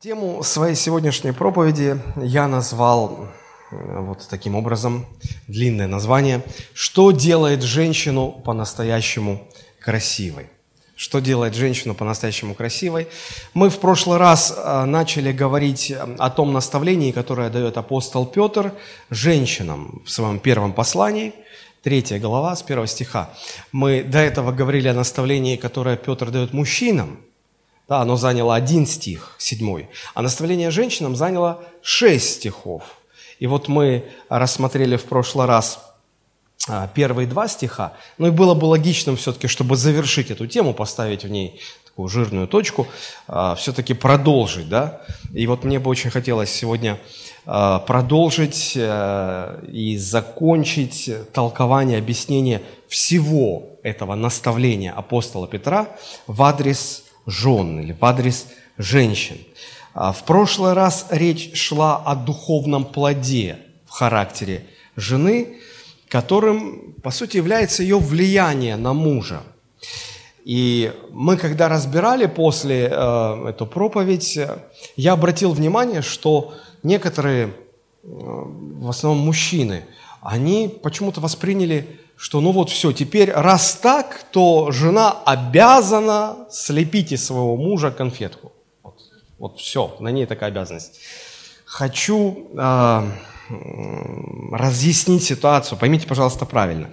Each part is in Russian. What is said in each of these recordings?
Тему своей сегодняшней проповеди я назвал э, вот таким образом, длинное название, «Что делает женщину по-настоящему красивой?» Что делает женщину по-настоящему красивой? Мы в прошлый раз э, начали говорить о том наставлении, которое дает апостол Петр женщинам в своем первом послании, третья глава с первого стиха. Мы до этого говорили о наставлении, которое Петр дает мужчинам – да, оно заняло один стих, седьмой. А наставление женщинам заняло шесть стихов. И вот мы рассмотрели в прошлый раз а, первые два стиха. Ну и было бы логичным все-таки, чтобы завершить эту тему, поставить в ней такую жирную точку, а, все-таки продолжить, да. И вот мне бы очень хотелось сегодня а, продолжить э, и закончить толкование, объяснение всего этого наставления апостола Петра в адрес жен или в адрес женщин. А в прошлый раз речь шла о духовном плоде в характере жены, которым, по сути, является ее влияние на мужа. И мы, когда разбирали после э, эту проповедь, я обратил внимание, что некоторые, э, в основном мужчины, они почему-то восприняли что ну вот все, теперь раз так, то жена обязана слепить из своего мужа конфетку. Вот, вот все, на ней такая обязанность. Хочу э, разъяснить ситуацию, поймите, пожалуйста, правильно.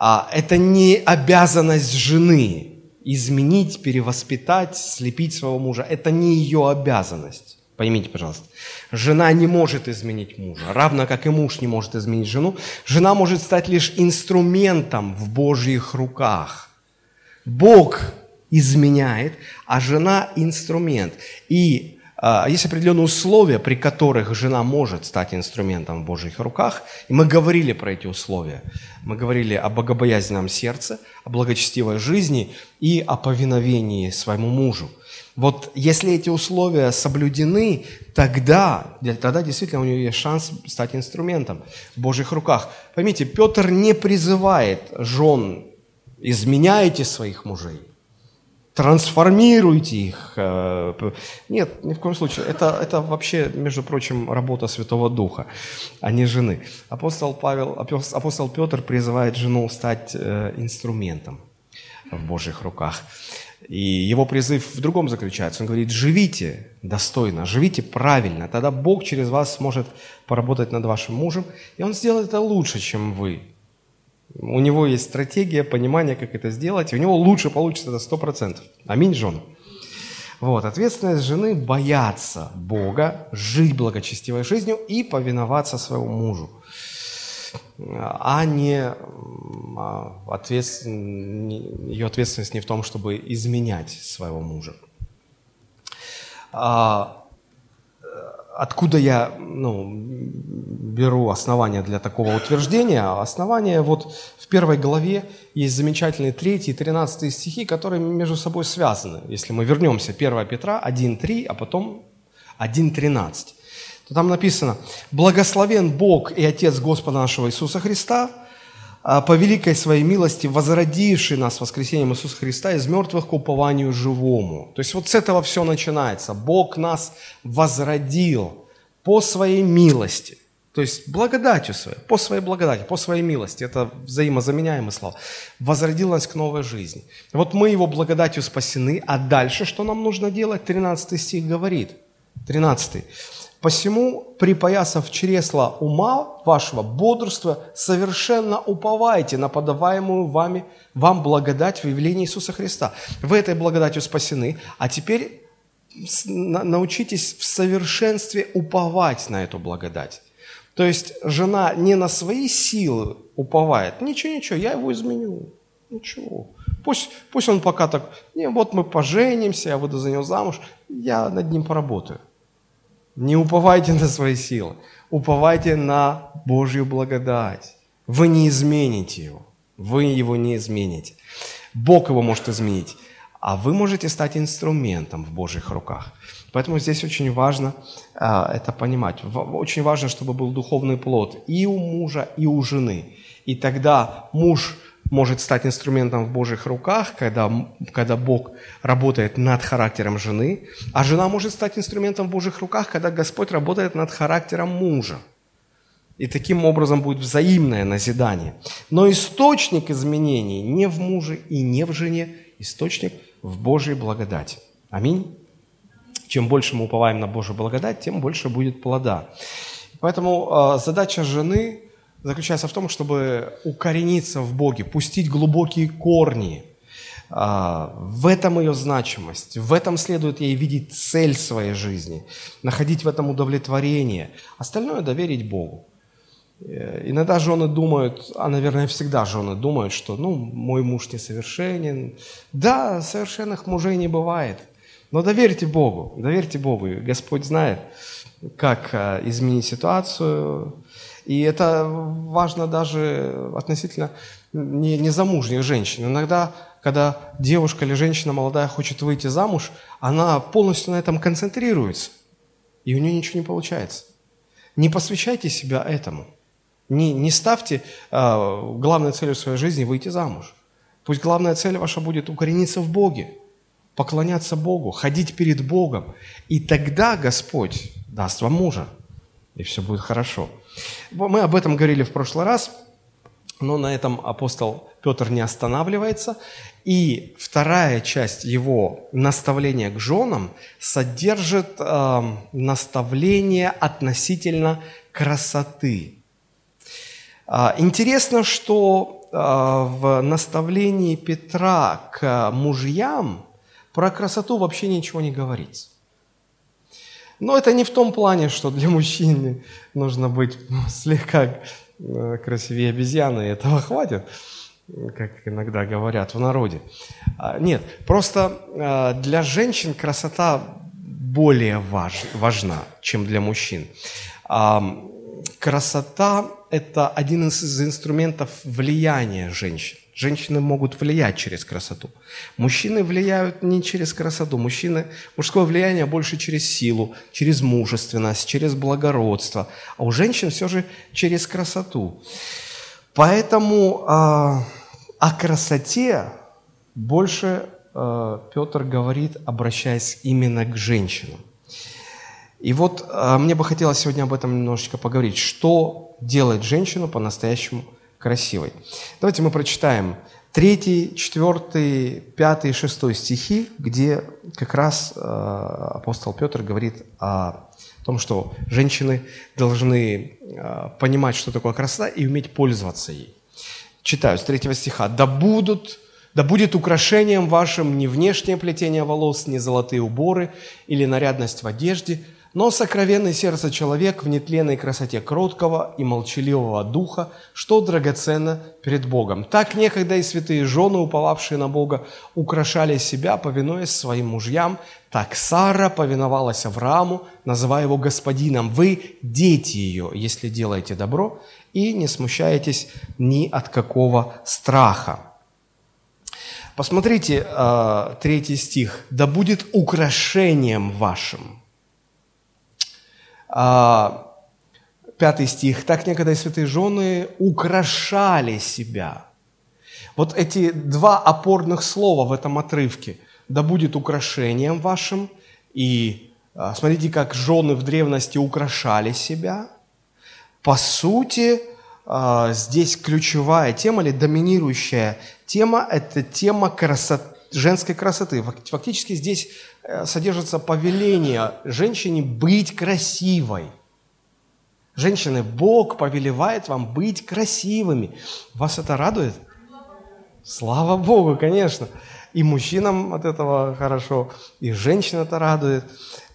А, это не обязанность жены изменить, перевоспитать, слепить своего мужа. Это не ее обязанность. Поймите, пожалуйста. Жена не может изменить мужа, равно как и муж не может изменить жену. Жена может стать лишь инструментом в Божьих руках. Бог изменяет, а жена – инструмент. И а, есть определенные условия, при которых жена может стать инструментом в Божьих руках. И мы говорили про эти условия. Мы говорили о богобоязненном сердце, о благочестивой жизни и о повиновении своему мужу – вот если эти условия соблюдены, тогда, тогда действительно у нее есть шанс стать инструментом в Божьих руках. Поймите, Петр не призывает жен, изменяйте своих мужей, трансформируйте их. Э, нет, ни в коем случае. Это, это вообще, между прочим, работа Святого Духа, а не жены. Апостол, Павел, апостол Петр призывает жену стать э, инструментом в Божьих руках. И его призыв в другом заключается. Он говорит, живите достойно, живите правильно, тогда Бог через вас сможет поработать над вашим мужем, и он сделает это лучше, чем вы. У него есть стратегия, понимание, как это сделать, и у него лучше получится это сто процентов. Аминь, жен. Вот, ответственность жены – бояться Бога, жить благочестивой жизнью и повиноваться своему мужу а не ответствен... ее ответственность не в том, чтобы изменять своего мужа. А, откуда я ну, беру основания для такого утверждения? Основания вот в первой главе есть замечательные 3 и 13 стихи, которые между собой связаны. Если мы вернемся, 1 Петра 1.3, а потом 1.13 там написано, «Благословен Бог и Отец Господа нашего Иисуса Христа, а, по великой своей милости, возродивший нас воскресением Иисуса Христа из мертвых к упованию живому». То есть вот с этого все начинается. Бог нас возродил по своей милости. То есть благодатью своей, по своей благодати, по своей милости. Это взаимозаменяемые слова. Возродил нас к новой жизни. Вот мы его благодатью спасены, а дальше что нам нужно делать? 13 стих говорит. 13. Посему, припоясав чресла ума вашего, бодрства, совершенно уповайте на подаваемую вами, вам благодать в явлении Иисуса Христа. Вы этой благодатью спасены, а теперь научитесь в совершенстве уповать на эту благодать. То есть жена не на свои силы уповает. Ничего, ничего, я его изменю. Ничего. Пусть, пусть он пока так, не, вот мы поженимся, я выйду за него замуж, я над ним поработаю. Не уповайте на свои силы, уповайте на Божью благодать. Вы не измените его, вы его не измените. Бог его может изменить, а вы можете стать инструментом в Божьих руках. Поэтому здесь очень важно а, это понимать. Очень важно, чтобы был духовный плод и у мужа, и у жены. И тогда муж может стать инструментом в Божьих руках, когда, когда Бог работает над характером жены, а жена может стать инструментом в Божьих руках, когда Господь работает над характером мужа. И таким образом будет взаимное назидание. Но источник изменений не в муже и не в жене, источник в Божьей благодати. Аминь. Чем больше мы уповаем на Божью благодать, тем больше будет плода. Поэтому э, задача жены заключается в том, чтобы укорениться в Боге, пустить глубокие корни. Э, в этом ее значимость, в этом следует ей видеть цель своей жизни, находить в этом удовлетворение. Остальное доверить Богу. Э, иногда жены думают, а, наверное, всегда жены думают, что, ну, мой муж несовершенен. Да, совершенных мужей не бывает. Но доверьте Богу, доверьте Богу. Господь знает, как э, изменить ситуацию. И это важно даже относительно не, не замужних женщин. Иногда, когда девушка или женщина молодая хочет выйти замуж, она полностью на этом концентрируется, и у нее ничего не получается. Не посвящайте себя этому. Не, не ставьте э, главной целью своей жизни выйти замуж. Пусть главная цель ваша будет укорениться в Боге, поклоняться Богу, ходить перед Богом. И тогда Господь даст вам мужа, и все будет хорошо. Мы об этом говорили в прошлый раз, но на этом апостол Петр не останавливается. И вторая часть его наставления к женам содержит э, наставление относительно красоты. А, интересно, что а, в наставлении Петра к мужьям про красоту вообще ничего не говорится. Но это не в том плане, что для мужчины нужно быть слегка э, красивее обезьяны, и этого хватит, как иногда говорят в народе. А, нет, просто для женщин красота более важна, чем для мужчин. Красота это один из инструментов влияния женщин. Женщины могут влиять через красоту. Мужчины влияют не через красоту. Мужчины, мужское влияние больше через силу, через мужественность, через благородство. А у женщин все же через красоту. Поэтому э, о красоте больше э, Петр говорит, обращаясь именно к женщинам. И вот э, мне бы хотелось сегодня об этом немножечко поговорить. Что делает женщину по-настоящему красивой. Давайте мы прочитаем 3, 4, 5, 6 стихи, где как раз э, апостол Петр говорит о том, что женщины должны э, понимать, что такое красота, и уметь пользоваться ей. Читаю с 3 стиха. «Да будут да будет украшением вашим не внешнее плетение волос, не золотые уборы или нарядность в одежде, но сокровенный сердце человек в нетленной красоте кроткого и молчаливого духа, что драгоценно перед Богом. Так некогда и святые жены, уповавшие на Бога, украшали себя, повинуясь своим мужьям. Так Сара повиновалась Аврааму, называя его господином. Вы дети ее, если делаете добро, и не смущаетесь ни от какого страха. Посмотрите э, третий стих. «Да будет украшением вашим». А, пятый стих. «Так некогда и святые жены украшали себя». Вот эти два опорных слова в этом отрывке. «Да будет украшением вашим» и а, смотрите, как жены в древности украшали себя. По сути, а, здесь ключевая тема или доминирующая тема – это тема красоты женской красоты. Фактически здесь содержится повеление женщине быть красивой. Женщины, Бог повелевает вам быть красивыми. Вас это радует? Слава Богу, конечно. И мужчинам от этого хорошо, и женщин это радует.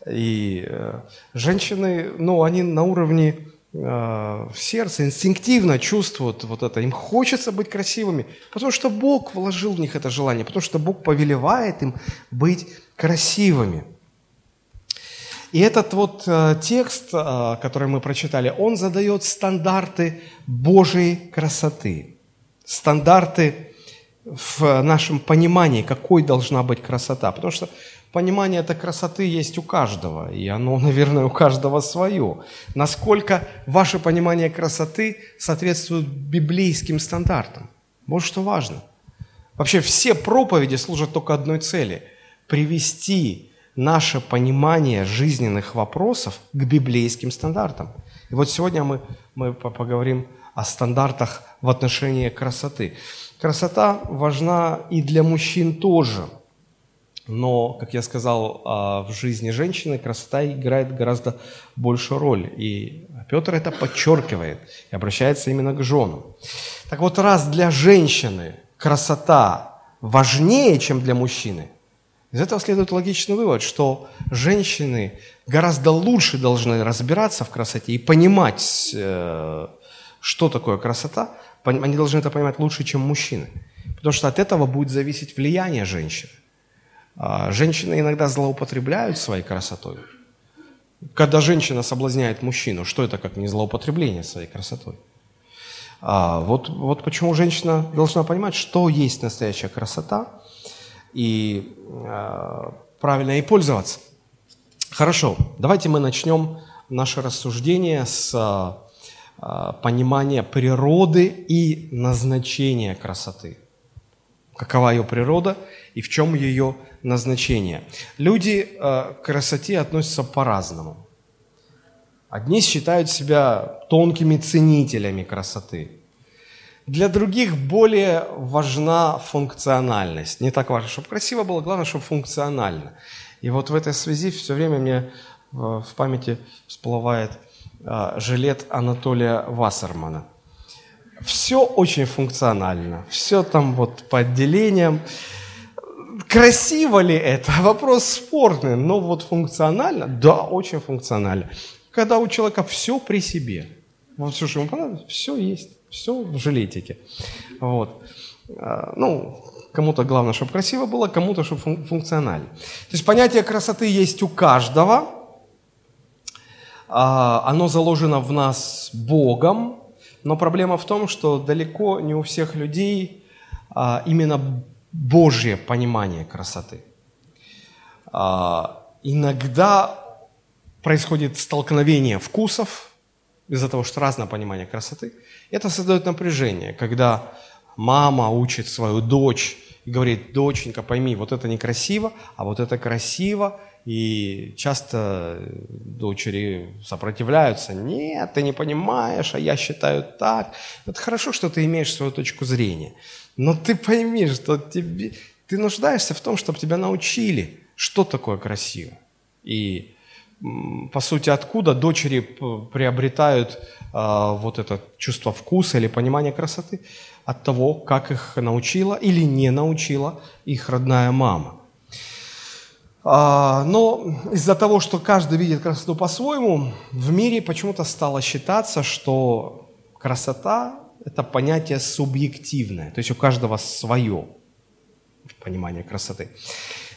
И э, женщины, ну, они на уровне Э, в сердце инстинктивно чувствуют вот это. Им хочется быть красивыми, потому что Бог вложил в них это желание, потому что Бог повелевает им быть красивыми. И этот вот э, текст, э, который мы прочитали, он задает стандарты Божьей красоты, стандарты в нашем понимании, какой должна быть красота. Потому что Понимание этой красоты есть у каждого, и оно, наверное, у каждого свое. Насколько ваше понимание красоты соответствует библейским стандартам? Вот что важно. Вообще все проповеди служат только одной цели – привести наше понимание жизненных вопросов к библейским стандартам. И вот сегодня мы, мы поговорим о стандартах в отношении красоты. Красота важна и для мужчин тоже. Но, как я сказал, а, в жизни женщины красота играет гораздо большую роль. И Петр это подчеркивает и обращается именно к женам. Так вот, раз для женщины красота важнее, чем для мужчины, из этого следует логичный вывод, что женщины гораздо лучше должны разбираться в красоте и понимать, э, что такое красота, они должны это понимать лучше, чем мужчины. Потому что от этого будет зависеть влияние женщины. А, женщины иногда злоупотребляют своей красотой. Когда женщина соблазняет мужчину, что это как не злоупотребление своей красотой? А, вот, вот почему женщина должна понимать, что есть настоящая красота, и а, правильно ей пользоваться. Хорошо, давайте мы начнем наше рассуждение с а, понимания природы и назначения красоты. Какова ее природа и в чем ее назначение. Люди а, к красоте относятся по-разному. Одни считают себя тонкими ценителями красоты. Для других более важна функциональность. Не так важно, чтобы красиво было, главное, чтобы функционально. И вот в этой связи все время мне э, в памяти всплывает – а, жилет Анатолия Вассермана. Все очень функционально, все там вот по отделениям. Красиво ли это? Вопрос спорный, но вот функционально? Да, очень функционально. Когда у человека все при себе, вот все, что ему понадобится, все есть, все в жилетике. Вот. А, ну, кому-то главное, чтобы красиво было, кому-то, чтобы функционально. То есть понятие красоты есть у каждого – а, оно заложено в нас Богом, но проблема в том, что далеко не у всех людей а, именно Божье понимание красоты. Иногда происходит столкновение вкусов из-за того, что разное понимание красоты. Это создает напряжение, когда мама учит свою дочь и говорит, доченька, пойми, вот это некрасиво, а вот это красиво, и часто дочери сопротивляются. Нет, ты не понимаешь, а я считаю так. Это хорошо, что ты имеешь свою точку зрения. Но ты пойми, что тебе, ты нуждаешься в том, чтобы тебя научили, что такое красиво. И по сути, откуда дочери приобретают а, вот это чувство вкуса или понимание красоты? От того, как их научила или не научила их родная мама. А, но из-за того, что каждый видит красоту по-своему, в мире почему-то стало считаться, что красота – это понятие субъективное, то есть у каждого свое понимание красоты.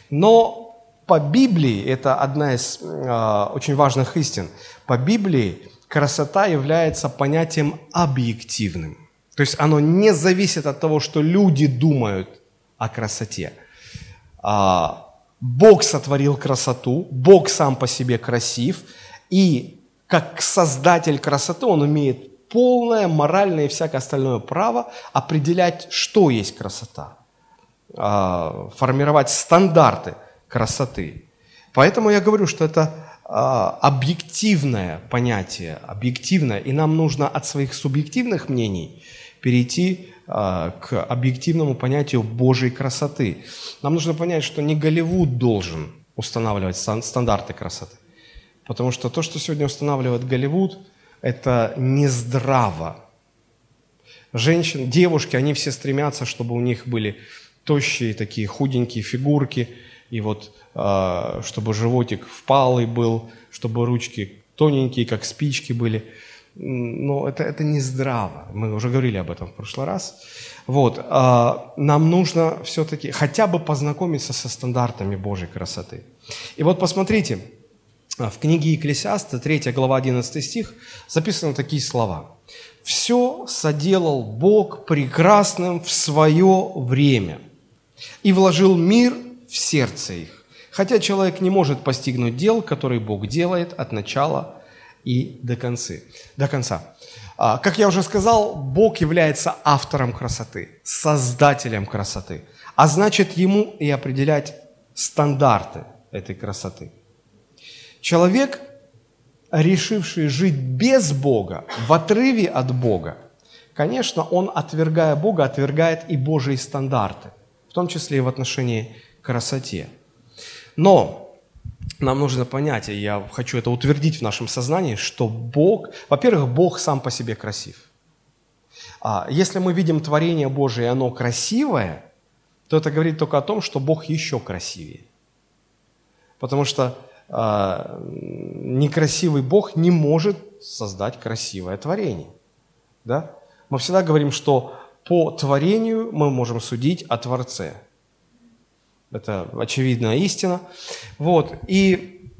Но по Библии, это одна из э, очень важных истин, по Библии красота является понятием объективным. То есть оно не зависит от того, что люди думают о красоте. А, Бог сотворил красоту, Бог сам по себе красив, и как создатель красоты он имеет полное моральное и всякое остальное право определять, что есть красота, а, формировать стандарты красоты. Поэтому я говорю, что это а, объективное понятие, объективное, и нам нужно от своих субъективных мнений перейти а, к объективному понятию Божьей красоты. Нам нужно понять, что не Голливуд должен устанавливать стандарты красоты. Потому что то, что сегодня устанавливает Голливуд, это нездраво. Женщины, девушки, они все стремятся, чтобы у них были тощие такие худенькие фигурки, и вот а, чтобы животик впалый был, чтобы ручки тоненькие, как спички были – но это, это не здраво. Мы уже говорили об этом в прошлый раз. Вот, а, нам нужно все-таки хотя бы познакомиться со стандартами Божьей красоты. И вот посмотрите, а, в книге Екклесиаста, 3 глава, 11 стих, записаны такие слова. «Все соделал Бог прекрасным в свое время и вложил мир в сердце их, хотя человек не может постигнуть дел, которые Бог делает от начала и до, концы, до конца. А, как я уже сказал, Бог является автором красоты, создателем красоты, а значит, Ему и определять стандарты этой красоты. Человек, решивший жить без Бога, в отрыве от Бога, конечно, он, отвергая Бога, отвергает и Божьи стандарты, в том числе и в отношении красоте. Но нам нужно понять, и я хочу это утвердить в нашем сознании, что Бог, во-первых, Бог сам по себе красив. А если мы видим творение Божие, и оно красивое, то это говорит только о том, что Бог еще красивее. Потому что а, некрасивый Бог не может создать красивое творение. Да? Мы всегда говорим, что по творению мы можем судить о Творце. Это очевидная истина. Вот. И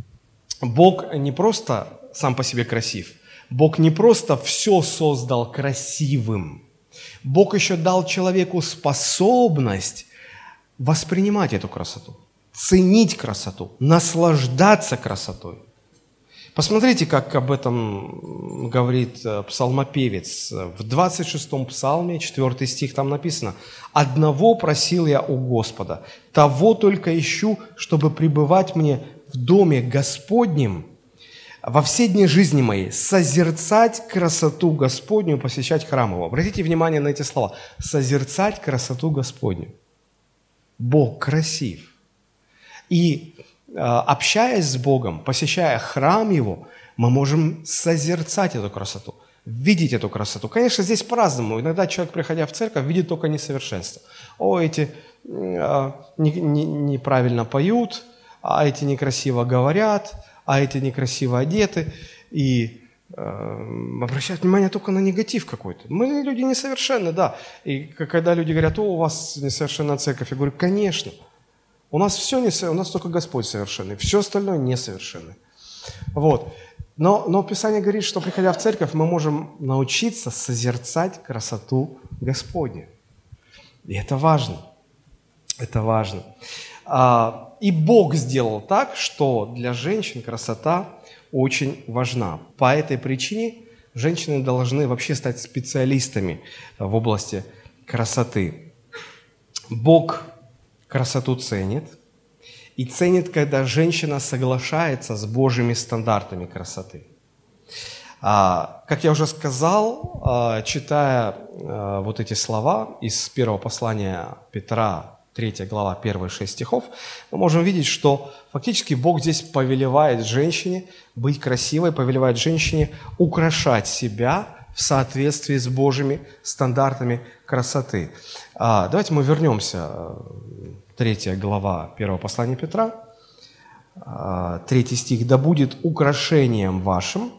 Бог не просто сам по себе красив. Бог не просто все создал красивым. Бог еще дал человеку способность воспринимать эту красоту, ценить красоту, наслаждаться красотой. Посмотрите, как об этом говорит э, псалмопевец. В 26-м псалме, 4 стих, там написано, «Одного просил я у Господа, того только ищу, чтобы пребывать мне в доме Господнем во все дни жизни моей, созерцать красоту Господню, посещать храм Его». Обратите внимание на эти слова. «Созерцать красоту Господню». Бог красив. И общаясь с Богом, посещая храм Его, мы можем созерцать эту красоту, видеть эту красоту. Конечно, здесь по-разному. Иногда человек, приходя в церковь, видит только несовершенство. О, эти э, не, не, неправильно поют, а эти некрасиво говорят, а эти некрасиво одеты. И э, обращают внимание только на негатив какой-то. Мы люди несовершенны, да. И когда люди говорят, о, у вас несовершенная церковь, я говорю, конечно – у нас все не у нас только Господь совершенный, все остальное несовершенный. Вот. Но, но Писание говорит, что приходя в церковь, мы можем научиться созерцать красоту Господню. И это важно. Это важно. А, и Бог сделал так, что для женщин красота очень важна. По этой причине женщины должны вообще стать специалистами в области красоты. Бог красоту ценит и ценит, когда женщина соглашается с Божьими стандартами красоты. А, как я уже сказал, а, читая а, вот эти слова из первого послания Петра, 3 глава, 1 6 стихов, мы можем видеть, что фактически Бог здесь повелевает женщине быть красивой, повелевает женщине украшать себя в соответствии с Божьими стандартами красоты. Давайте мы вернемся 3 глава 1 послания Петра, 3 а, стих, «Да будет украшением вашим».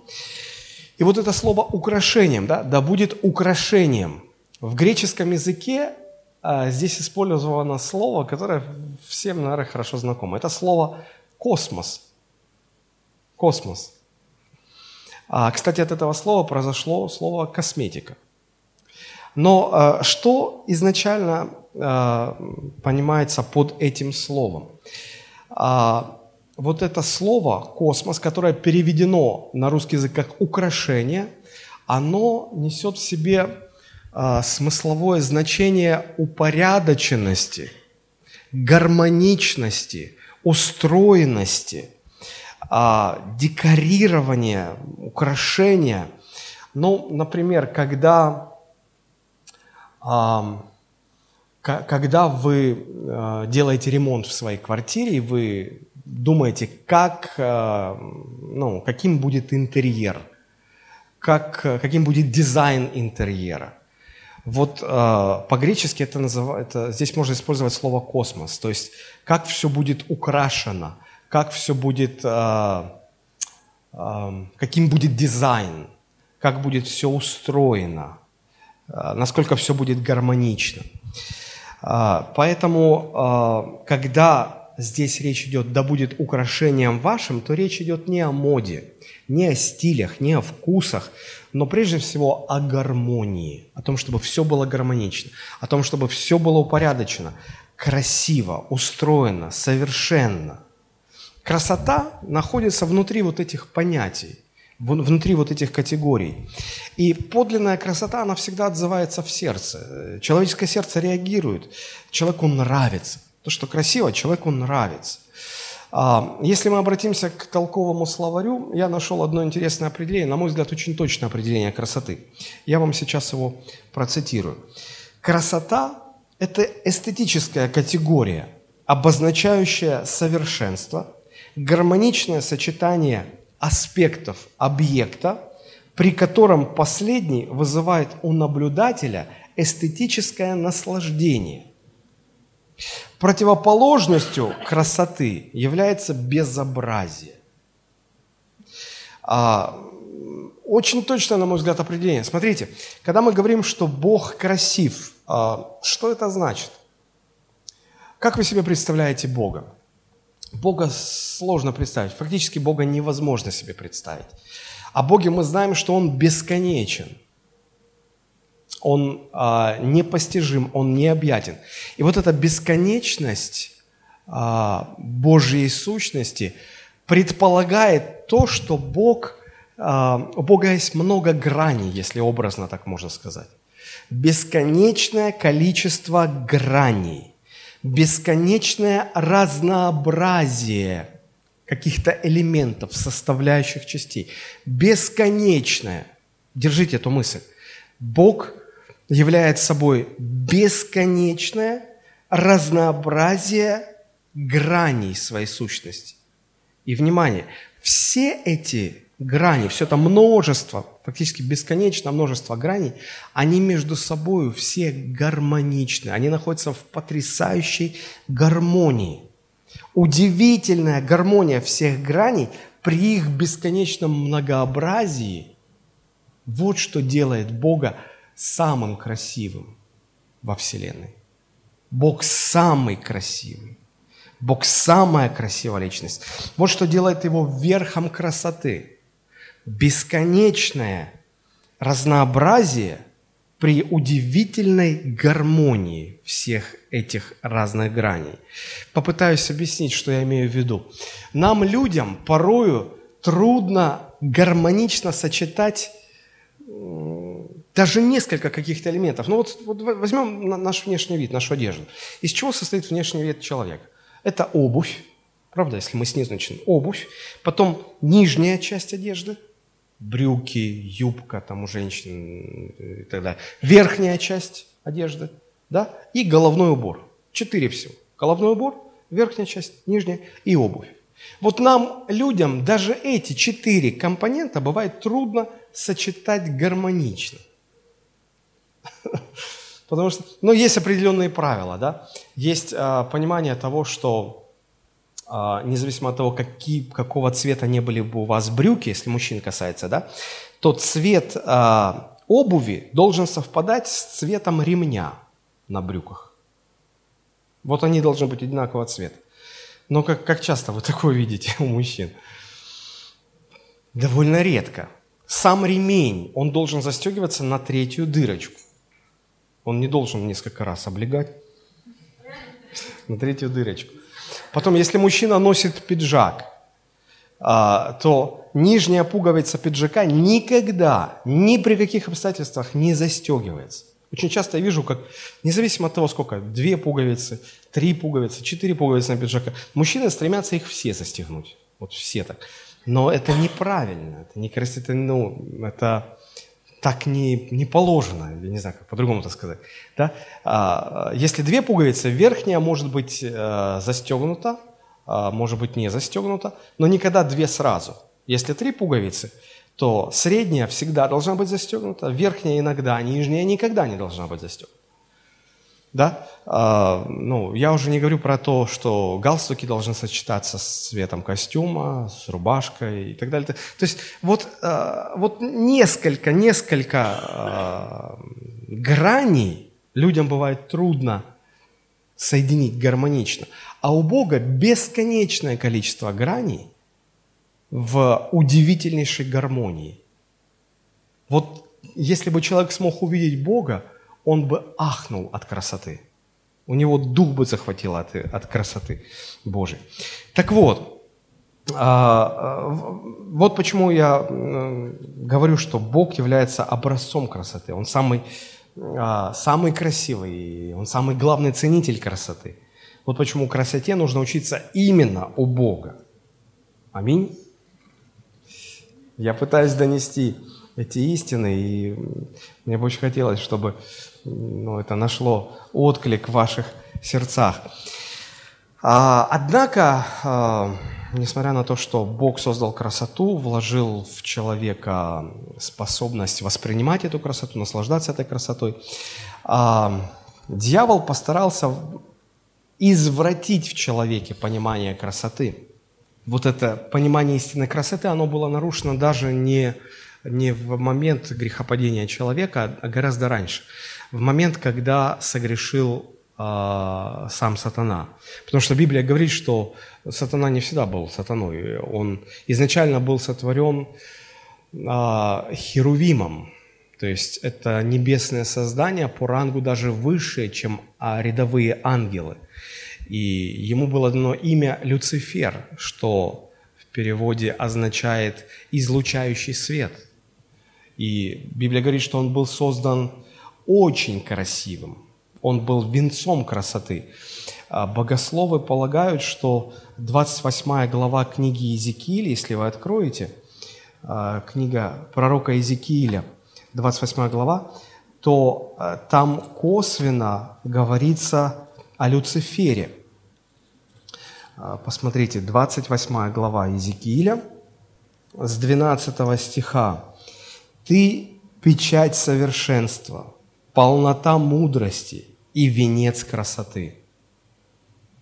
И вот это слово «украшением», да, «да будет украшением». В греческом языке а, здесь использовано слово, которое всем, наверное, хорошо знакомо. Это слово «космос». Космос. А, кстати, от этого слова произошло слово «косметика». Но что изначально понимается под этим словом? А, вот это слово «космос», которое переведено на русский язык как «украшение», оно несет в себе смысловое значение упорядоченности, гармоничности, устроенности, декорирования, украшения. Ну, например, когда когда вы э, делаете ремонт в своей квартире, вы думаете, как, э, ну, каким будет интерьер, как, каким будет дизайн интерьера. Вот э, по-гречески это называется, здесь можно использовать слово космос, то есть как все будет украшено, как все будет, каким будет дизайн, как будет все устроено. Насколько все будет гармонично. А, поэтому, а, когда здесь речь идет «да будет украшением вашим», то речь идет не о моде, не о стилях, не о вкусах, но прежде всего о гармонии, о том, чтобы все было гармонично, о том, чтобы все было упорядочено, красиво, устроено, совершенно. Красота находится внутри вот этих понятий. Внутри вот этих категорий. И подлинная красота, она всегда отзывается в сердце. Человеческое сердце реагирует. Человеку нравится. То, что красиво, человеку нравится. А, если мы обратимся к толковому словарю, я нашел одно интересное определение, на мой взгляд, очень точное определение красоты. Я вам сейчас его процитирую. Красота – это эстетическая категория, обозначающая совершенство, гармоничное сочетание аспектов объекта, при котором последний вызывает у наблюдателя эстетическое наслаждение. Противоположностью красоты является безобразие. А, очень точно, на мой взгляд, определение. Смотрите, когда мы говорим, что Бог красив, а, что это значит? Как вы себе представляете Бога? Бога сложно представить. Фактически Бога невозможно себе представить. О Боге мы знаем, что Он бесконечен. Он а, непостижим, Он необъятен. И вот эта бесконечность а, Божьей сущности предполагает то, что Бог, а, у Бога есть много граней, если образно так можно сказать. Бесконечное количество граней – бесконечное разнообразие каких-то элементов, составляющих частей. Бесконечное. Держите эту мысль. Бог является собой бесконечное разнообразие граней своей сущности. И, внимание, все эти грани, все это множество, фактически бесконечное множество граней, они между собой все гармоничны, они находятся в потрясающей гармонии. Удивительная гармония всех граней при их бесконечном многообразии, вот что делает Бога самым красивым во Вселенной. Бог самый красивый. Бог самая красивая личность. Вот что делает его верхом красоты – бесконечное разнообразие при удивительной гармонии всех этих разных граней. Попытаюсь объяснить, что я имею в виду. Нам, людям, порою трудно гармонично сочетать даже несколько каких-то элементов. Ну вот, вот возьмем наш внешний вид, нашу одежду. Из чего состоит внешний вид человека? Это обувь, правда, если мы снизу начнем. Обувь, потом нижняя часть одежды – брюки, юбка там у женщин и так далее. Верхняя часть одежды, да, и головной убор. Четыре всего. Головной убор, верхняя часть, нижняя и обувь. Вот нам, людям, даже эти четыре компонента бывает трудно сочетать гармонично. Потому что, ну, есть определенные правила, да. Есть а, понимание того, что независимо от того, какие, какого цвета не были бы у вас брюки, если мужчин касается, да, то цвет а, обуви должен совпадать с цветом ремня на брюках. Вот они должны быть одинакового цвета. Но как, как часто вы такое видите у мужчин? Довольно редко. Сам ремень, он должен застегиваться на третью дырочку. Он не должен несколько раз облегать на третью дырочку. Потом, если мужчина носит пиджак, а, то нижняя пуговица пиджака никогда, ни при каких обстоятельствах не застегивается. Очень часто я вижу, как, независимо от того, сколько, две пуговицы, три пуговицы, четыре пуговицы на пиджака, мужчины стремятся их все застегнуть. Вот все так. Но это неправильно, это не красиво, ну, это так не, не положено, я не знаю, как по-другому это сказать. Да? А, если две пуговицы, верхняя может быть а, застегнута, а, может быть не застегнута, но никогда две сразу. Если три пуговицы, то средняя всегда должна быть застегнута, верхняя иногда, нижняя никогда не должна быть застегнута да, а, ну, я уже не говорю про то, что галстуки должны сочетаться с цветом костюма, с рубашкой и так далее. То есть вот, а, вот несколько, несколько а, граней людям бывает трудно соединить гармонично, а у Бога бесконечное количество граней в удивительнейшей гармонии. Вот если бы человек смог увидеть Бога, он бы ахнул от красоты. У него дух бы захватил от, от красоты Божией. Так вот, А, вот почему я говорю, что Бог является образцом красоты. Он самый, а, самый красивый, он самый главный ценитель красоты. Вот почему красоте нужно учиться именно у Бога. Аминь. Я пытаюсь донести эти истины, и мне бы очень хотелось, чтобы ну, это нашло отклик в ваших сердцах. А, однако, а, несмотря на то, что Бог создал красоту, вложил в человека способность воспринимать эту красоту, наслаждаться этой красотой, а, дьявол постарался извратить в человеке понимание красоты. Вот это понимание истинной красоты, оно было нарушено даже не, не в момент грехопадения человека, а гораздо раньше. В момент, когда согрешил а, сам сатана. Потому что Библия говорит, что сатана не всегда был сатаной. Он изначально был сотворен а, херувимом. То есть это небесное создание по рангу даже выше, чем а, рядовые ангелы. И ему было дано имя Люцифер, что в переводе означает «излучающий свет». И Библия говорит, что он был создан очень красивым он был венцом красоты. А, богословы полагают, что 28 глава книги Иезекииля, если вы откроете, а, книга пророка Иезекииля, 28 глава, то а, там косвенно говорится о Люцифере. Посмотрите, 28 глава Иезекииля, с 12 стиха. «Ты – печать совершенства, полнота мудрости, и венец красоты.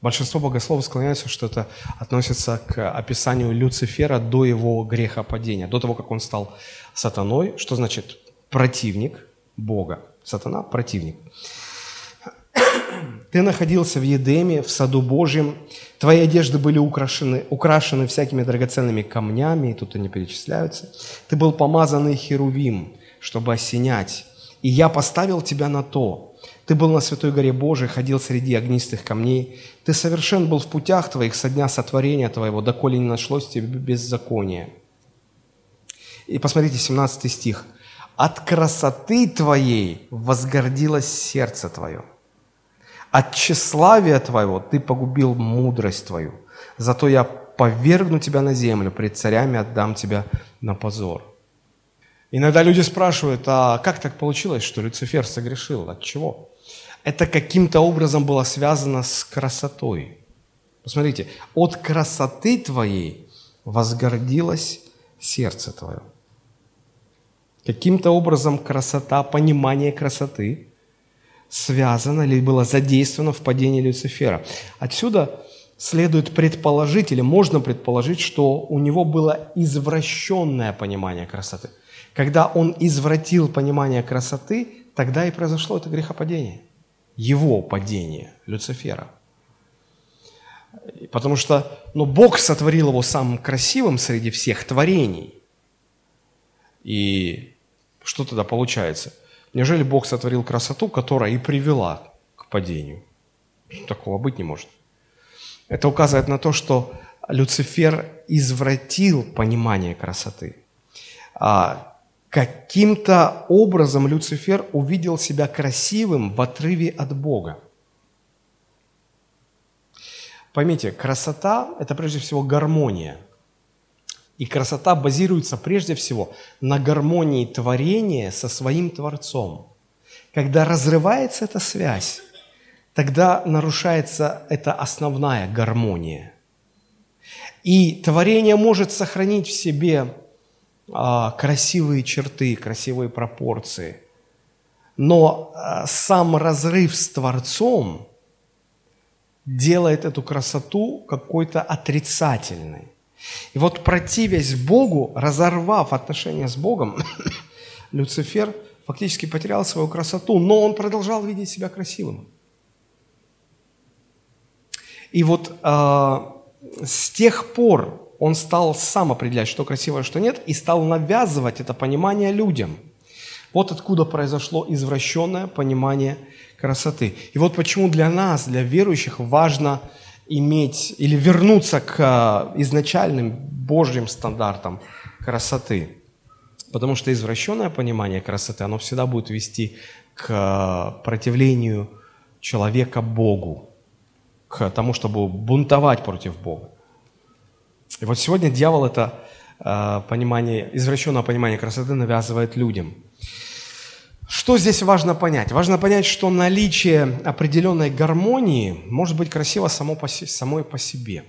Большинство богословов склоняются, что это относится к описанию Люцифера до его грехопадения, до того, как он стал сатаной, что значит противник Бога. Сатана – противник. Ты находился в Едеме, в саду Божьем, твои одежды были украшены, украшены всякими драгоценными камнями, и тут они перечисляются. Ты был помазанный херувим, чтобы осенять, и я поставил тебя на то, ты был на святой горе Божией, ходил среди огнистых камней. Ты совершен был в путях твоих со дня сотворения твоего, доколе не нашлось тебе беззакония. И посмотрите, 17 стих. «От красоты твоей возгордилось сердце твое, от тщеславия твоего ты погубил мудрость твою. Зато я повергну тебя на землю, пред царями отдам тебя на позор». Иногда люди спрашивают, а как так получилось, что Люцифер согрешил? От чего? это каким-то образом было связано с красотой. Посмотрите, от красоты твоей возгордилось сердце твое. Каким-то образом красота, понимание красоты связано или было задействовано в падении Люцифера. Отсюда следует предположить, или можно предположить, что у него было извращенное понимание красоты. Когда он извратил понимание красоты, тогда и произошло это грехопадение – его падение, Люцифера. Потому что ну, Бог сотворил его самым красивым среди всех творений. И что тогда получается? Неужели Бог сотворил красоту, которая и привела к падению? Такого быть не может. Это указывает на то, что Люцифер извратил понимание красоты. А каким-то образом Люцифер увидел себя красивым в отрыве от Бога. Поймите, красота – это прежде всего гармония. И красота базируется прежде всего на гармонии творения со своим Творцом. Когда разрывается эта связь, тогда нарушается эта основная гармония. И творение может сохранить в себе красивые черты, красивые пропорции. Но а, сам разрыв с Творцом делает эту красоту какой-то отрицательной. И вот противясь Богу, разорвав отношения с Богом, Люцифер фактически потерял свою красоту, но он продолжал видеть себя красивым. И вот э, с тех пор он стал сам определять, что красиво, а что нет, и стал навязывать это понимание людям. Вот откуда произошло извращенное понимание красоты. И вот почему для нас, для верующих, важно иметь или вернуться к а, изначальным Божьим стандартам красоты. Потому что извращенное понимание красоты, оно всегда будет вести к а, противлению человека Богу, к тому, чтобы бунтовать против Бога. И вот сегодня дьявол это э, понимание, извращенное понимание красоты навязывает людям. Что здесь важно понять? Важно понять, что наличие определенной гармонии может быть красиво само по, самой по себе.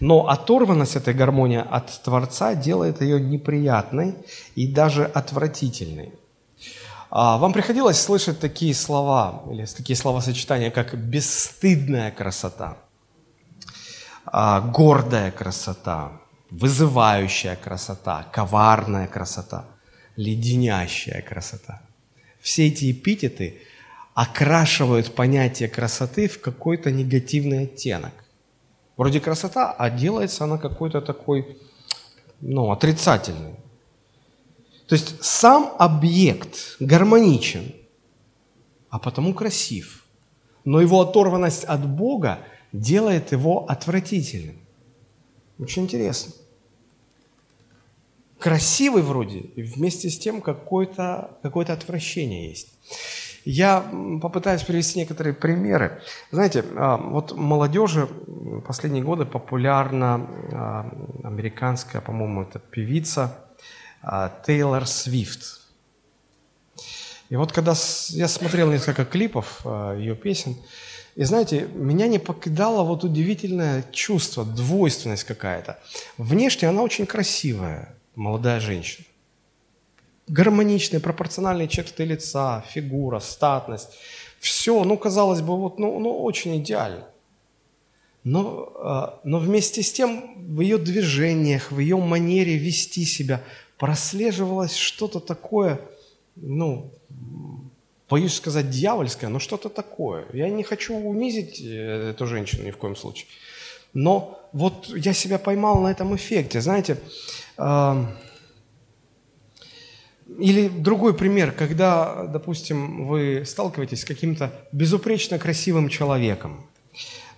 Но оторванность этой гармонии от Творца делает ее неприятной и даже отвратительной. А вам приходилось слышать такие слова, или такие словосочетания, как «бесстыдная красота», а, «гордая красота», «вызывающая красота», «коварная красота», «леденящая красота». Все эти эпитеты окрашивают понятие красоты в какой-то негативный оттенок. Вроде красота, а делается она какой-то такой, ну, отрицательный. То есть сам объект гармоничен, а потому красив. Но его оторванность от Бога делает его отвратительным. Очень интересно. Красивый вроде, и вместе с тем какое-то какое отвращение есть. Я попытаюсь привести некоторые примеры. Знаете, а, вот молодежи последние годы популярна а, американская, по-моему, это певица а, Тейлор Свифт. И вот когда я смотрел несколько клипов ее песен, и знаете, меня не покидало вот удивительное чувство, двойственность какая-то. Внешне она очень красивая, молодая женщина. Гармоничные, пропорциональные черты лица, фигура, статность. Все, ну, казалось бы, вот, ну, ну очень идеально. Но, а, но вместе с тем в ее движениях, в ее манере вести себя – прослеживалось что-то такое, ну, боюсь сказать дьявольское, но что-то такое. Я не хочу унизить э, эту женщину ни в коем случае. Но вот я себя поймал на этом эффекте. Знаете, э, или другой пример, когда, допустим, вы сталкиваетесь с каким-то безупречно красивым человеком.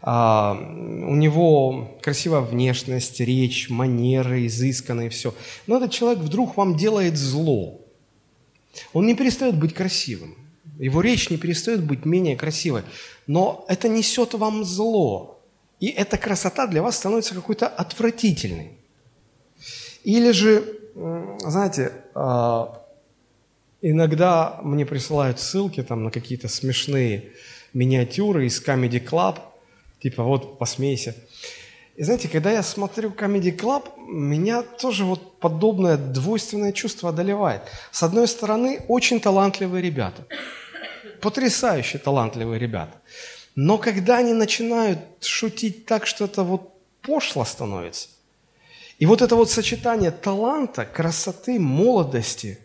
А, у него красивая внешность, речь, манеры, изысканные, все. Но этот человек вдруг вам делает зло. Он не перестает быть красивым. Его речь не перестает быть менее красивой. Но это несет вам зло. И эта красота для вас становится какой-то отвратительной. Или же, знаете, а, иногда мне присылают ссылки там, на какие-то смешные миниатюры из Comedy Club – Типа вот посмейся. И знаете, когда я смотрю Comedy Club, меня тоже вот подобное двойственное чувство одолевает. С одной стороны, очень талантливые ребята. Потрясающе талантливые ребята. Но когда они начинают шутить так, что это вот пошло становится, и вот это вот сочетание таланта, красоты, молодости,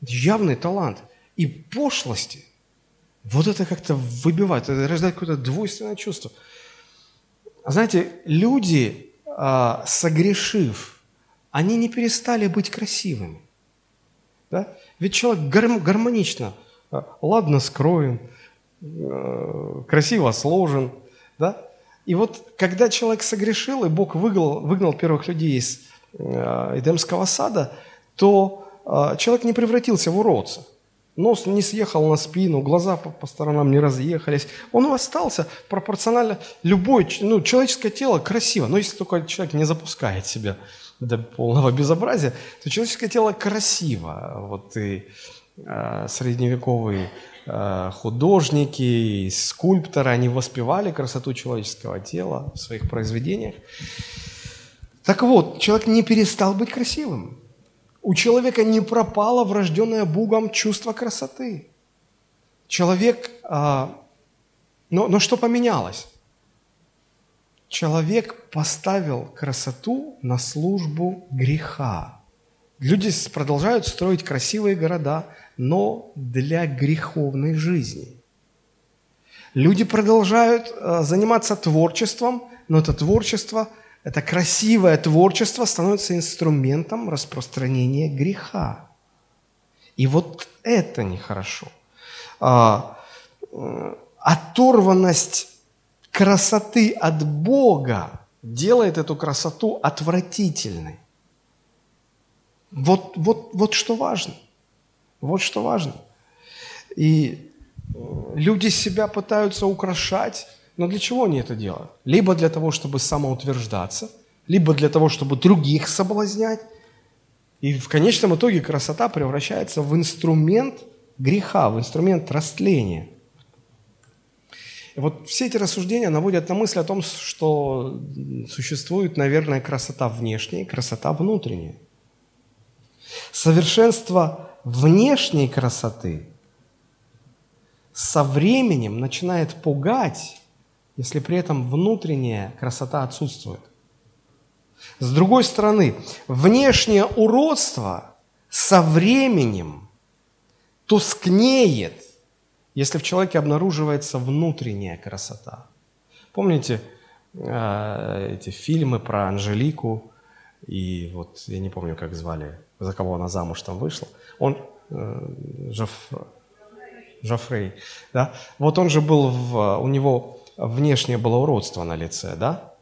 явный талант и пошлости, вот это как-то выбивает, это рождает какое-то двойственное чувство. Знаете, люди, а, согрешив, они не перестали быть красивыми. Да? Ведь человек гармонично, а, ладно скроен, а, красиво сложен. Да? И вот когда человек согрешил, и Бог выгнал, выгнал первых людей из Эдемского сада, то человек не превратился в уродца. Нос не съехал на спину, глаза по, по сторонам не разъехались. Он остался пропорционально. Любое ну, человеческое тело красиво, но если только человек не запускает себя до полного безобразия, то человеческое тело красиво. Вот и э, средневековые э, художники, скульпторы, они воспевали красоту человеческого тела в своих произведениях. Так вот, человек не перестал быть красивым. У человека не пропало врожденное Богом чувство красоты. Человек... А, но, но что поменялось? Человек поставил красоту на службу греха. Люди продолжают строить красивые города, но для греховной жизни. Люди продолжают а, заниматься творчеством, но это творчество – это красивое творчество становится инструментом распространения греха. И вот это нехорошо. А, оторванность красоты от Бога делает эту красоту отвратительной. Вот, вот, вот что важно. Вот что важно. И э, люди себя пытаются украшать, но для чего они это делают? Либо для того, чтобы самоутверждаться, либо для того, чтобы других соблазнять. И в конечном итоге красота превращается в инструмент греха, в инструмент растления. И вот все эти рассуждения наводят на мысль о том, что существует, наверное, красота внешняя и красота внутренняя. Совершенство внешней красоты со временем начинает пугать, если при этом внутренняя красота отсутствует. С другой стороны, внешнее уродство со временем тускнеет, если в человеке обнаруживается внутренняя красота. Помните э, эти фильмы про Анжелику и вот я не помню, как звали, за кого она замуж там вышла. Он э, Жоф, Жофрей, да? Вот он же был в, у него внешнее было уродство на лице, да?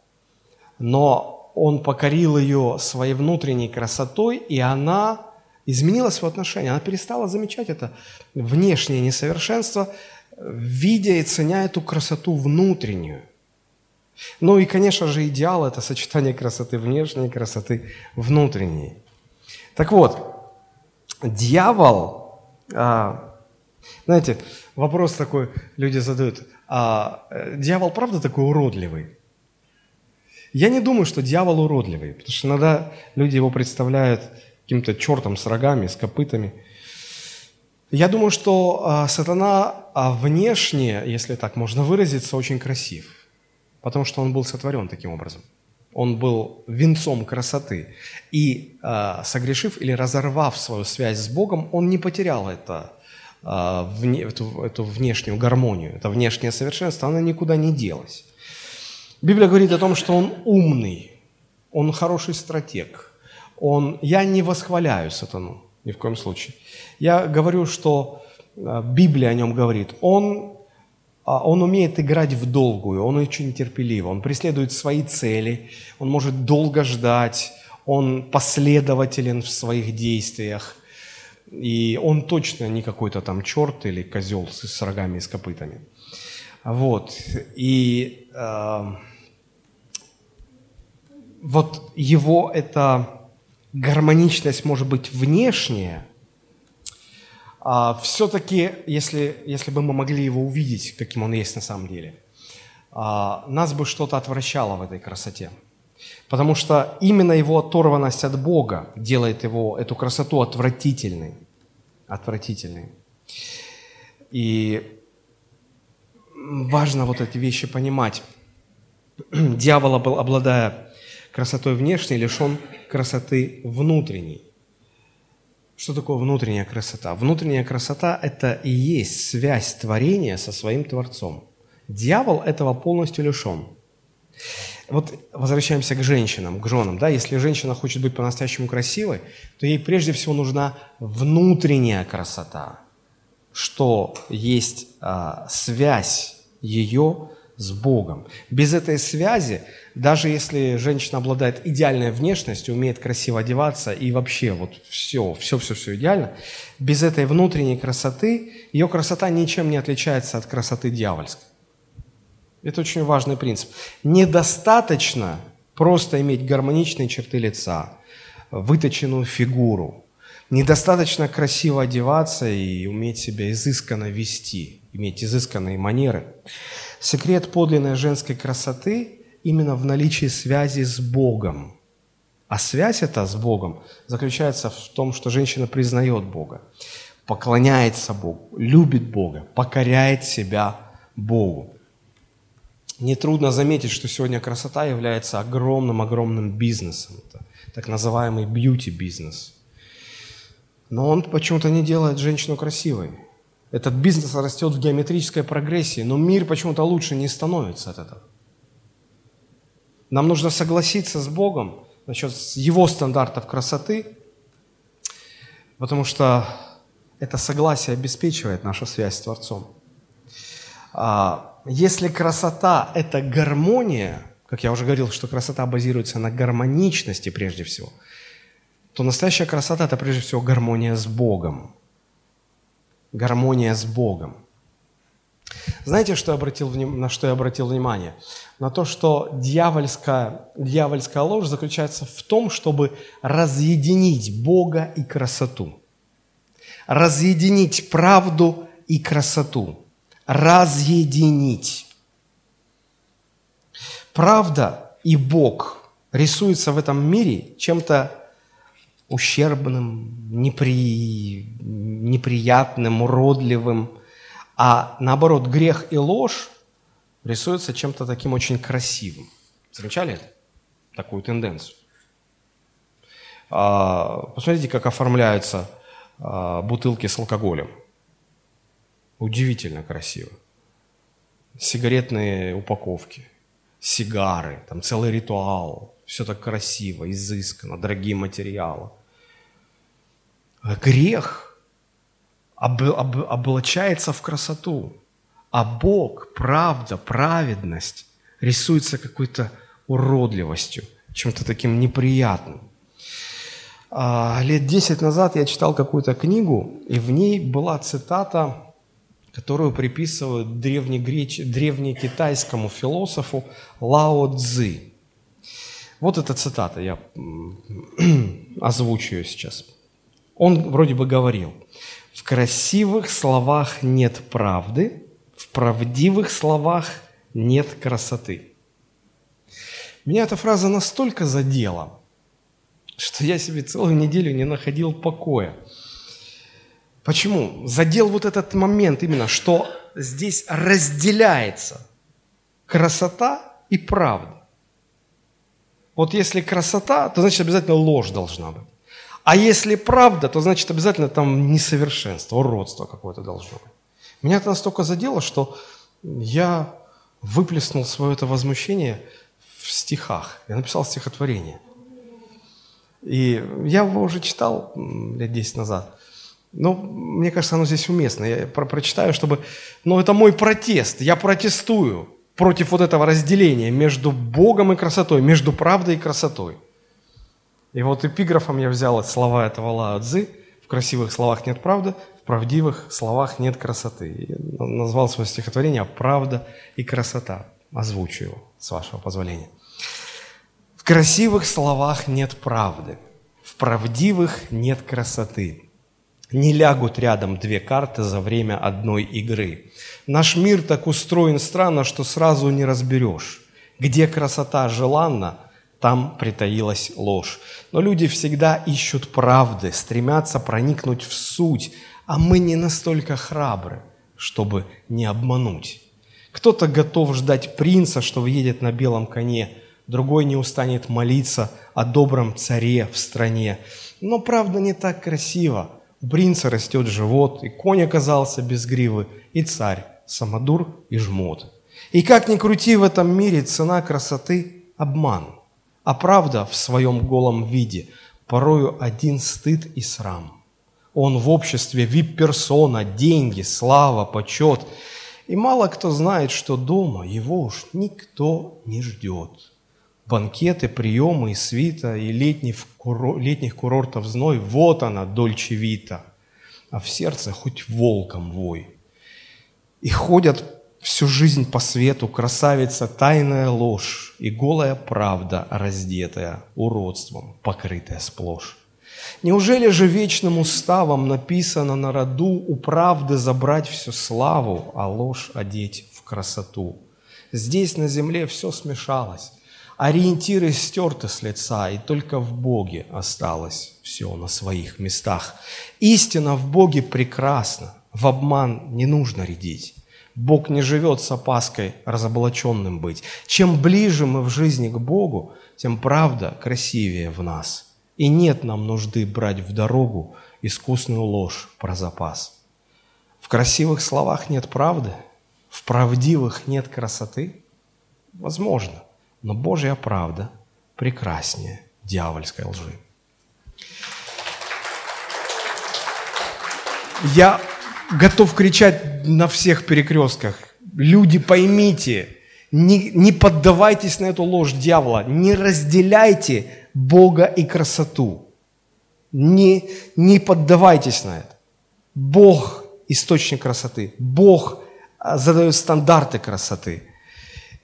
Но он покорил ее своей внутренней красотой, и она изменила свое отношение, она перестала замечать это внешнее несовершенство, видя и ценя эту красоту внутреннюю. Ну и, конечно же, идеал – это сочетание красоты внешней и красоты внутренней. Так вот, дьявол, а, знаете, вопрос такой люди задают, а э, дьявол правда такой уродливый? Я не думаю, что дьявол уродливый, потому что иногда люди его представляют каким-то чертом с рогами, с копытами. Я думаю, что а, сатана а внешне, если так можно выразиться, очень красив, потому что он был сотворен таким образом. Он был венцом красоты. И а, согрешив или разорвав свою связь с Богом, он не потерял это, а, эту, внешнюю гармонию, это внешнее совершенство, оно никуда не делось. Библия говорит о том, что он умный, он хороший стратег – он, я не восхваляю сатану, ни в коем случае. Я говорю, что а, Библия о нем говорит. Он, он умеет играть в долгую, он очень терпелив, он преследует свои цели, он может долго ждать, он последователен в своих действиях. И он точно не какой-то там черт или козел с, рогами и с копытами. Вот. И э, вот его это гармоничность может быть внешняя, а все-таки, если, если бы мы могли его увидеть, каким он есть на самом деле, а, нас бы что-то отвращало в этой красоте. Потому что именно его оторванность от Бога делает его, эту красоту отвратительной. Отвратительной. И важно вот эти вещи понимать. Дьявол, обладая красотой внешней, лишен красоты внутренней. Что такое внутренняя красота? Внутренняя красота – это и есть связь творения со своим Творцом. Дьявол этого полностью лишен. Вот возвращаемся к женщинам, к женам. Да? Если женщина хочет быть по-настоящему красивой, то ей прежде всего нужна внутренняя красота, что есть а, связь ее с Богом. Без этой связи, даже если женщина обладает идеальной внешностью, умеет красиво одеваться и вообще вот все, все, все, все идеально, без этой внутренней красоты ее красота ничем не отличается от красоты дьявольской. Это очень важный принцип. Недостаточно просто иметь гармоничные черты лица, выточенную фигуру. Недостаточно красиво одеваться и уметь себя изысканно вести, иметь изысканные манеры. Секрет подлинной женской красоты именно в наличии связи с Богом. А связь эта с Богом заключается в том, что женщина признает Бога, поклоняется Богу, любит Бога, покоряет себя Богу. Нетрудно заметить, что сегодня красота является огромным-огромным бизнесом. Это так называемый бьюти-бизнес. Но он почему-то не делает женщину красивой. Этот бизнес растет в геометрической прогрессии, но мир почему-то лучше не становится от этого. Нам нужно согласиться с Богом насчет Его стандартов красоты, потому что это согласие обеспечивает нашу связь с Творцом. А, если красота – это гармония, как я уже говорил, что красота базируется на гармоничности прежде всего, то настоящая красота – это прежде всего гармония с Богом. Гармония с Богом. Знаете, что я обратил, на что я обратил внимание? На то, что дьявольская, дьявольская ложь заключается в том, чтобы разъединить Бога и красоту. Разъединить правду и красоту. Разъединить. Правда и Бог рисуются в этом мире чем-то ущербным, непри... неприятным, уродливым, а наоборот, грех и ложь рисуются чем-то таким очень красивым. Замечали это? Такую тенденцию. А, посмотрите, как оформляются а, бутылки с алкоголем. Удивительно красиво. Сигаретные упаковки, сигары, там целый ритуал. Все так красиво, изысканно, дорогие материалы. Грех – об, об, облачается в красоту. А Бог, правда, праведность рисуется какой-то уродливостью, чем-то таким неприятным. А, лет десять назад я читал какую-то книгу, и в ней была цитата, которую приписывают древнегреч... древнекитайскому философу Лао Цзы. Вот эта цитата, я озвучу ее сейчас. Он вроде бы говорил – в красивых словах нет правды, в правдивых словах нет красоты. Меня эта фраза настолько задела, что я себе целую неделю не находил покоя. Почему? Задел вот этот момент именно, что здесь разделяется красота и правда. Вот если красота, то значит обязательно ложь должна быть. А если правда, то значит обязательно там несовершенство, уродство какое-то должно быть. Меня это настолько задело, что я выплеснул свое это возмущение в стихах. Я написал стихотворение. И я его уже читал лет 10 назад. Но мне кажется, оно здесь уместно. Я про прочитаю, чтобы... Но это мой протест. Я протестую против вот этого разделения между Богом и красотой, между правдой и красотой. И вот эпиграфом я взял слова этого Лао Цзы. В красивых словах нет правды, в правдивых словах нет красоты. И назвал свое стихотворение «Правда и красота». Озвучу его, с вашего позволения. В красивых словах нет правды, в правдивых нет красоты. Не лягут рядом две карты за время одной игры. Наш мир так устроен странно, что сразу не разберешь, где красота желанна, там притаилась ложь. Но люди всегда ищут правды, стремятся проникнуть в суть, а мы не настолько храбры, чтобы не обмануть. Кто-то готов ждать принца, что въедет на белом коне, другой не устанет молиться о добром царе в стране. Но правда не так красиво. У принца растет живот, и конь оказался без гривы, и царь, самодур и жмот. И как ни крути в этом мире, цена красоты – обман – а правда в своем голом виде порою один стыд и срам. Он в обществе вип-персона, деньги, слава, почет. И мало кто знает, что дома его уж никто не ждет. Банкеты, приемы и свита, и летних, куро... летних курортов зной, вот она, Дольче Вита. А в сердце хоть волком вой. И ходят всю жизнь по свету красавица тайная ложь и голая правда, раздетая уродством, покрытая сплошь. Неужели же вечным уставом написано на роду у правды забрать всю славу, а ложь одеть в красоту? Здесь на земле все смешалось, ориентиры стерты с лица, и только в Боге осталось все на своих местах. Истина в Боге прекрасна, в обман не нужно рядить. Бог не живет с опаской разоблаченным быть. Чем ближе мы в жизни к Богу, тем правда красивее в нас. И нет нам нужды брать в дорогу искусную ложь про запас. В красивых словах нет правды, в правдивых нет красоты? Возможно, но Божья правда прекраснее дьявольской лжи. Я готов кричать на всех перекрестках. Люди, поймите, не, не поддавайтесь на эту ложь дьявола, не разделяйте Бога и красоту. Не, не поддавайтесь на это. Бог – источник красоты. Бог а, задает стандарты красоты.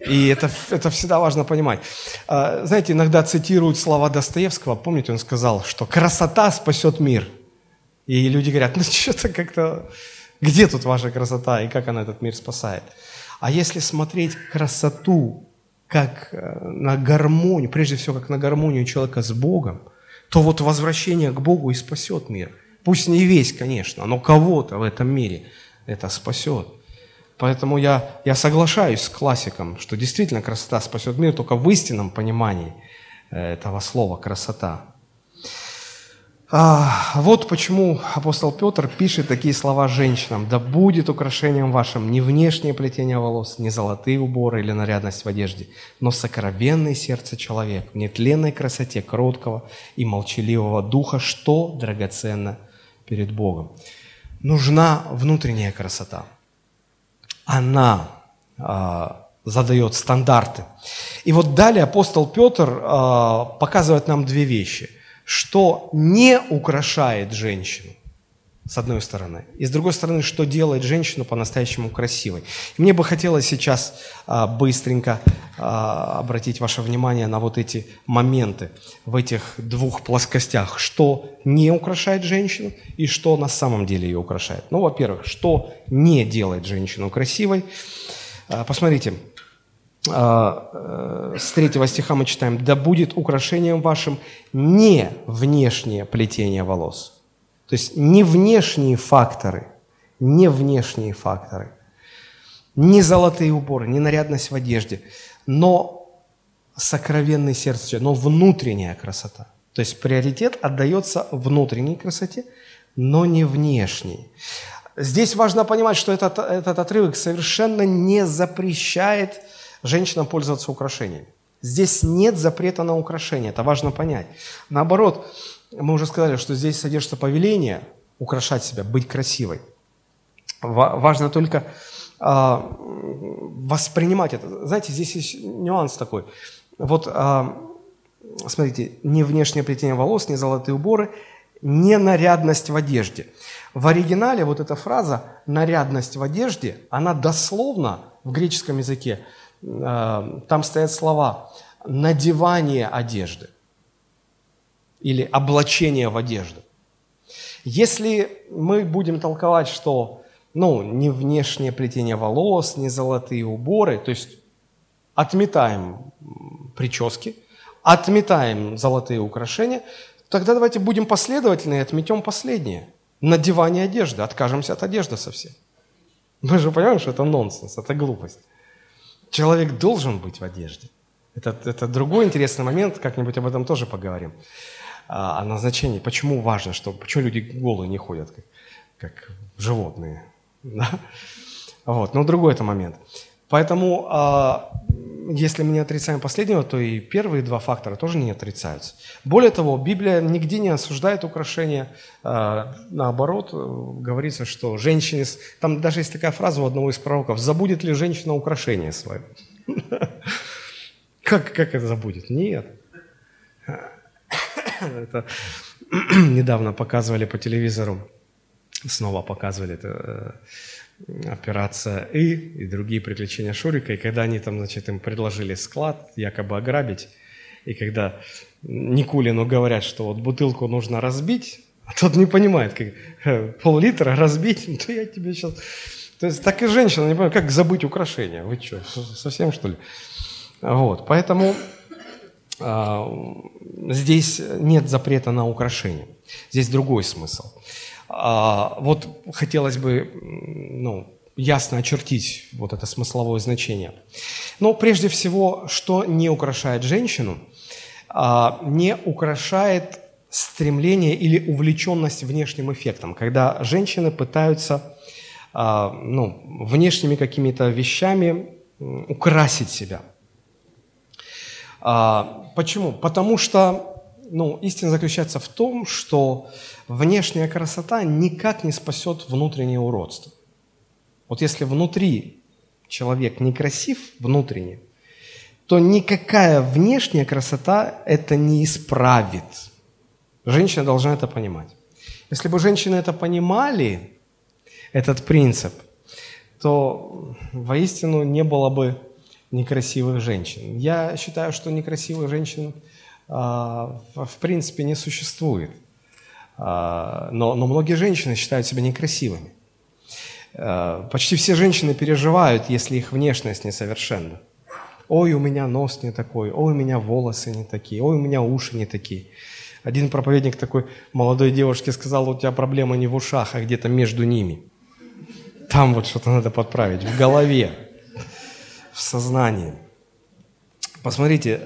И это, это всегда важно понимать. А, знаете, иногда цитируют слова Достоевского. Помните, он сказал, что красота спасет мир. И люди говорят, ну что-то как-то... Где тут ваша красота и как она этот мир спасает? А если смотреть красоту как э, на гармонию, прежде всего как на гармонию человека с Богом, то вот возвращение к Богу и спасет мир. Пусть не весь, конечно, но кого-то в этом мире это спасет. Поэтому я, я соглашаюсь с классиком, что действительно красота спасет мир только в истинном понимании э, этого слова «красота». А, вот почему апостол Петр пишет такие слова женщинам. «Да будет украшением вашим не внешнее плетение волос, не золотые уборы или нарядность в одежде, но сокровенное сердце человек в нетленной красоте кроткого и молчаливого духа, что драгоценно перед Богом». Нужна внутренняя красота. Она а, задает стандарты. И вот далее апостол Петр а, показывает нам две вещи – что не украшает женщину, с одной стороны, и с другой стороны, что делает женщину по-настоящему красивой. Мне бы хотелось сейчас а, быстренько а, обратить ваше внимание на вот эти моменты в этих двух плоскостях, что не украшает женщину и что на самом деле ее украшает. Ну, во-первых, что не делает женщину красивой. А, посмотрите, с третьего стиха мы читаем, «Да будет украшением вашим не внешнее плетение волос». То есть не внешние факторы, не внешние факторы, не золотые уборы, не нарядность в одежде, но сокровенный сердце, но внутренняя красота. То есть приоритет отдается внутренней красоте, но не внешней. Здесь важно понимать, что этот, этот отрывок совершенно не запрещает женщинам пользоваться украшениями. Здесь нет запрета на украшения, это важно понять. Наоборот, мы уже сказали, что здесь содержится повеление украшать себя, быть красивой. Важно только э, воспринимать это. Знаете, здесь есть нюанс такой. Вот, э, смотрите, не внешнее плетение волос, не золотые уборы, не нарядность в одежде. В оригинале вот эта фраза «нарядность в одежде», она дословно в греческом языке там стоят слова «надевание одежды» или «облачение в одежду». Если мы будем толковать, что ну, не внешнее плетение волос, не золотые уборы, то есть отметаем прически, отметаем золотые украшения, тогда давайте будем последовательны и отметем последнее. Надевание одежды, откажемся от одежды совсем. Мы же понимаем, что это нонсенс, это глупость. Человек должен быть в одежде. Это, это другой интересный момент, как-нибудь об этом тоже поговорим. А, о назначении. Почему важно, что, почему люди голые не ходят, как, как животные. Да? Вот. Но другой это момент. Поэтому, а, если мы не отрицаем последнего, то и первые два фактора тоже не отрицаются. Более того, Библия нигде не осуждает украшения. А, наоборот, говорится, что женщине... Там даже есть такая фраза у одного из пророков. «Забудет ли женщина украшение свое?» Как, как это забудет? Нет. Это недавно показывали по телевизору, снова показывали это э, операция И и другие приключения Шурика. И когда они там, значит, им предложили склад якобы ограбить, и когда Никулину говорят, что вот бутылку нужно разбить, а тот не понимает, как э, пол-литра разбить, ну, то я тебе сейчас... То есть так и женщина не понимает, как забыть украшения. Вы что, совсем что ли? Вот, поэтому а, здесь нет запрета на украшения. Здесь другой смысл. А, вот хотелось бы ну, ясно очертить вот это смысловое значение. Но прежде всего, что не украшает женщину, а, не украшает стремление или увлеченность внешним эффектом, когда женщины пытаются а, ну, внешними какими-то вещами украсить себя. Почему? Потому что ну, истина заключается в том, что внешняя красота никак не спасет внутреннее уродство. Вот если внутри человек некрасив внутренне, то никакая внешняя красота это не исправит. Женщина должна это понимать. Если бы женщины это понимали, этот принцип, то воистину не было бы некрасивых женщин. Я считаю, что некрасивых женщин в принципе не существует. А, но, но многие женщины считают себя некрасивыми. А, почти все женщины переживают, если их внешность несовершенна. Ой, у меня нос не такой, ой, у меня волосы не такие, ой, у меня уши не такие. Один проповедник такой молодой девушке сказал, у тебя проблема не в ушах, а где-то между ними. Там вот что-то надо подправить, в голове, в сознании. Посмотрите,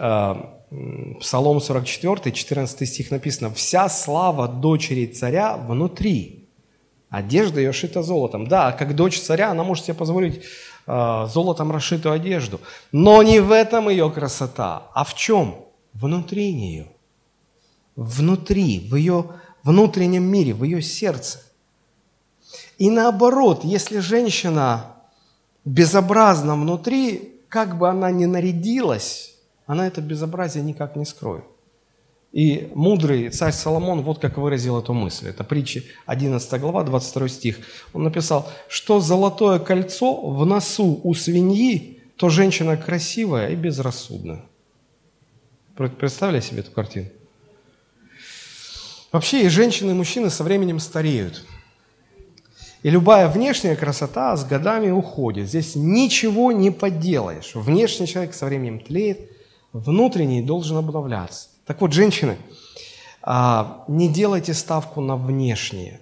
Псалом 44, 14 стих написано, «Вся слава дочери царя внутри, одежда ее шита золотом». Да, как дочь царя, она может себе позволить э, золотом расшитую одежду. Но не в этом ее красота, а в чем? Внутри нее. Внутри, в ее внутреннем мире, в ее сердце. И наоборот, если женщина безобразна внутри, как бы она ни нарядилась, она это безобразие никак не скроет. И мудрый царь Соломон вот как выразил эту мысль. Это притча 11 глава, 22 стих. Он написал, что золотое кольцо в носу у свиньи, то женщина красивая и безрассудная. Представили себе эту картину? Вообще и женщины, и мужчины со временем стареют. И любая внешняя красота с годами уходит. Здесь ничего не поделаешь. Внешний человек со временем тлеет – внутренний должен обновляться. Так вот, женщины, а, не делайте ставку на внешние,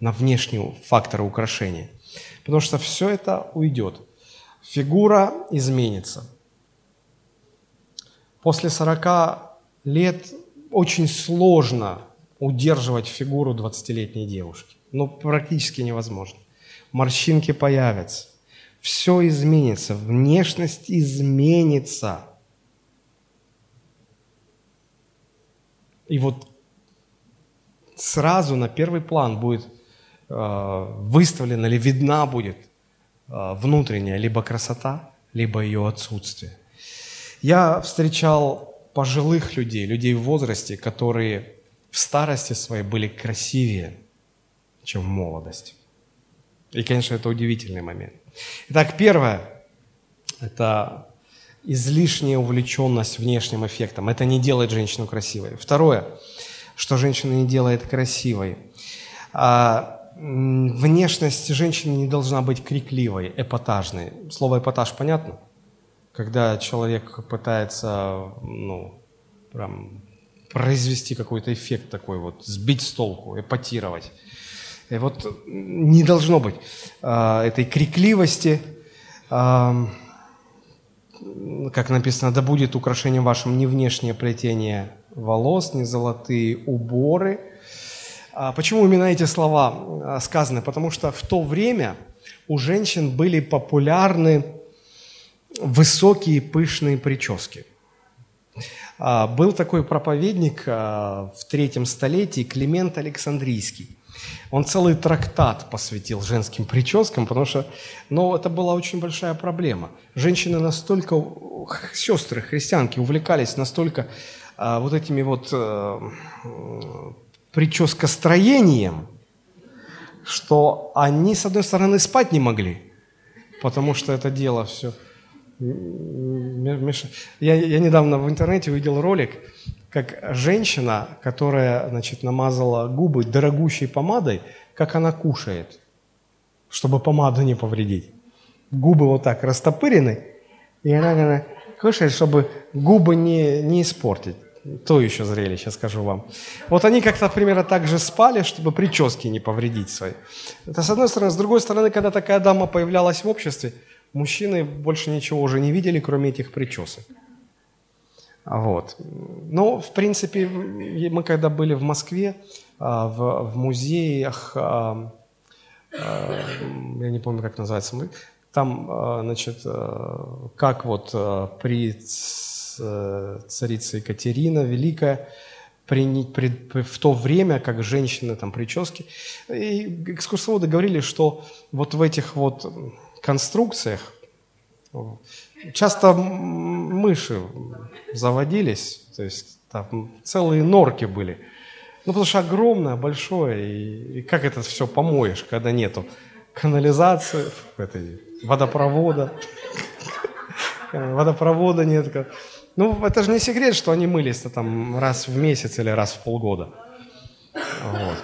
на внешние факторы украшения, потому что все это уйдет. Фигура изменится. После 40 лет очень сложно удерживать фигуру 20-летней девушки. Ну, практически невозможно. Морщинки появятся. Все изменится. Внешность изменится. И вот сразу на первый план будет э, выставлена или видна будет э, внутренняя либо красота, либо ее отсутствие. Я встречал пожилых людей, людей в возрасте, которые в старости своей были красивее, чем в молодости. И, конечно, это удивительный момент. Итак, первое – это излишняя увлеченность внешним эффектом. Это не делает женщину красивой. Второе, что женщина не делает красивой. А, внешность женщины не должна быть крикливой, эпатажной. Слово эпатаж понятно? Когда человек пытается, ну, прям произвести какой-то эффект такой вот, сбить с толку, эпатировать. И вот не должно быть а, этой крикливости, а, как написано, да будет украшением вашим не внешнее плетение волос, не золотые уборы. А почему именно эти слова а, сказаны? Потому что в то время у женщин были популярны высокие пышные прически. А, был такой проповедник в третьем столетии Климент Александрийский. Он целый трактат посвятил женским прическам, потому что ну, это была очень большая проблема. Женщины настолько, сестры, христианки, увлекались настолько а, вот этими вот а, прическостроением, что они, с одной стороны, спать не могли, потому что это дело все... Я, я недавно в интернете увидел ролик, как женщина, которая, значит, намазала губы дорогущей помадой, как она кушает, чтобы помаду не повредить. Губы вот так растопырены, и она, она кушает, чтобы губы не, не испортить. То еще зрелище, скажу вам. Вот они как-то примерно так же спали, чтобы прически не повредить свои. Это с одной стороны. С другой стороны, когда такая дама появлялась в обществе, мужчины больше ничего уже не видели, кроме этих причесок. Вот. Но, в принципе, мы когда были в Москве, а, в, в музеях, а, а, я не помню, как называется, там, значит, как вот при царице Екатерина Великая, при, при, в то время, как женщины там прически, и экскурсоводы говорили, что вот в этих вот конструкциях. Часто мыши заводились, то есть там целые норки были. Ну, потому что огромное, большое, и, и как это все помоешь, когда нету канализации, этой, водопровода. Водопровода нет. Ну, это же не секрет, что они мылись-то там раз в месяц или раз в полгода. Вот.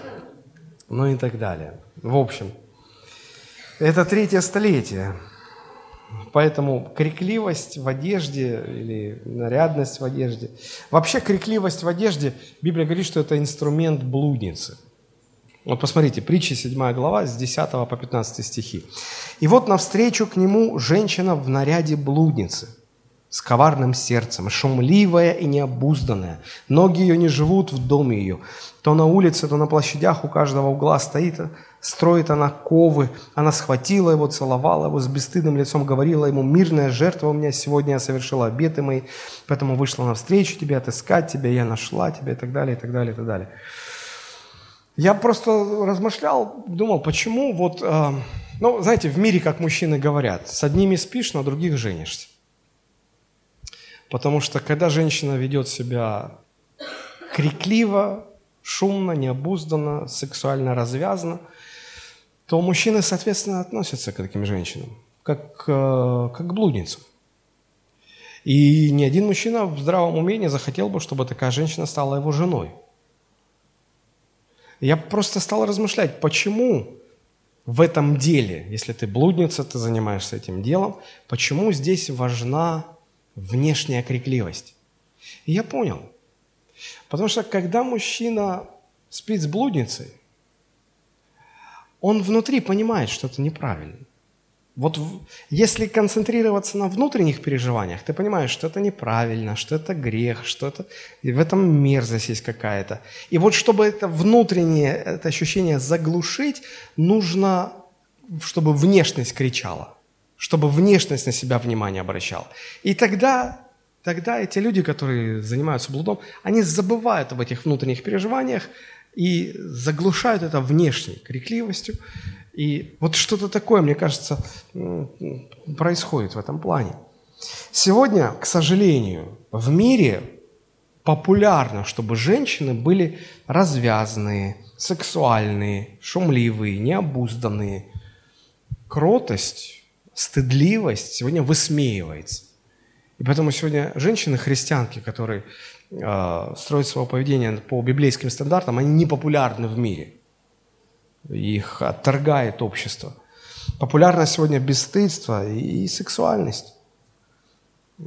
Ну и так далее. В общем, это третье столетие. Поэтому крикливость в одежде или нарядность в одежде. Вообще крикливость в одежде, Библия говорит, что это инструмент блудницы. Вот посмотрите, притча 7 глава с 10 по 15 стихи. «И вот навстречу к нему женщина в наряде блудницы, с коварным сердцем, шумливая и необузданная. Ноги ее не живут в доме ее. То на улице, то на площадях у каждого угла стоит, строит она ковы. Она схватила его, целовала его, с бесстыдным лицом говорила ему, «Мирная жертва у меня сегодня, я совершила обеты мои, поэтому вышла навстречу тебе, отыскать тебя, я нашла тебя» и так далее, и так далее, и так далее. Я просто размышлял, думал, почему вот, э, ну, знаете, в мире, как мужчины говорят, с одними спишь, на других женишься. Потому что когда женщина ведет себя крикливо, шумно, необузданно, сексуально развязно, то мужчины, соответственно, относятся к таким женщинам, как, э, как к блудницам. И ни один мужчина в здравом уме не захотел бы, чтобы такая женщина стала его женой. Я просто стал размышлять, почему в этом деле, если ты блудница, ты занимаешься этим делом, почему здесь важна внешняя крикливость. И я понял. Потому что когда мужчина спит с блудницей, он внутри понимает, что это неправильно. Вот если концентрироваться на внутренних переживаниях, ты понимаешь, что это неправильно, что это грех, что это и в этом мерзость есть какая-то. И вот чтобы это внутреннее это ощущение заглушить, нужно, чтобы внешность кричала чтобы внешность на себя внимание обращала. И тогда, тогда эти люди, которые занимаются блудом, они забывают об этих внутренних переживаниях и заглушают это внешней крикливостью. И вот что-то такое, мне кажется, происходит в этом плане. Сегодня, к сожалению, в мире популярно, чтобы женщины были развязанные, сексуальные, шумливые, необузданные. Кротость стыдливость сегодня высмеивается. И поэтому сегодня женщины-христианки, которые э, строят свое поведение по библейским стандартам, они не популярны в мире. Их отторгает общество. Популярно сегодня бесстыдство и, и сексуальность.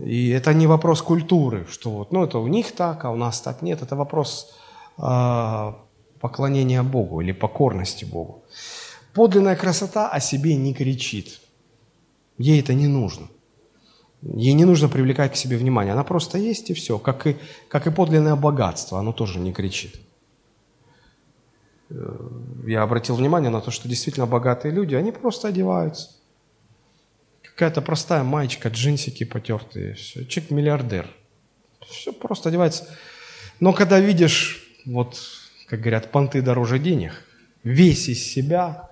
И это не вопрос культуры, что вот, ну, это у них так, а у нас так нет. Это вопрос э, поклонения Богу или покорности Богу. Подлинная красота о себе не кричит. Ей это не нужно. Ей не нужно привлекать к себе внимание. Она просто есть и все. Как и, как и подлинное богатство, оно тоже не кричит. Э, я обратил внимание на то, что действительно богатые люди, они просто одеваются. Какая-то простая маечка, джинсики потертые, все. Человек миллиардер. Все просто одевается. Но когда видишь, вот, как говорят, понты дороже денег, весь из себя,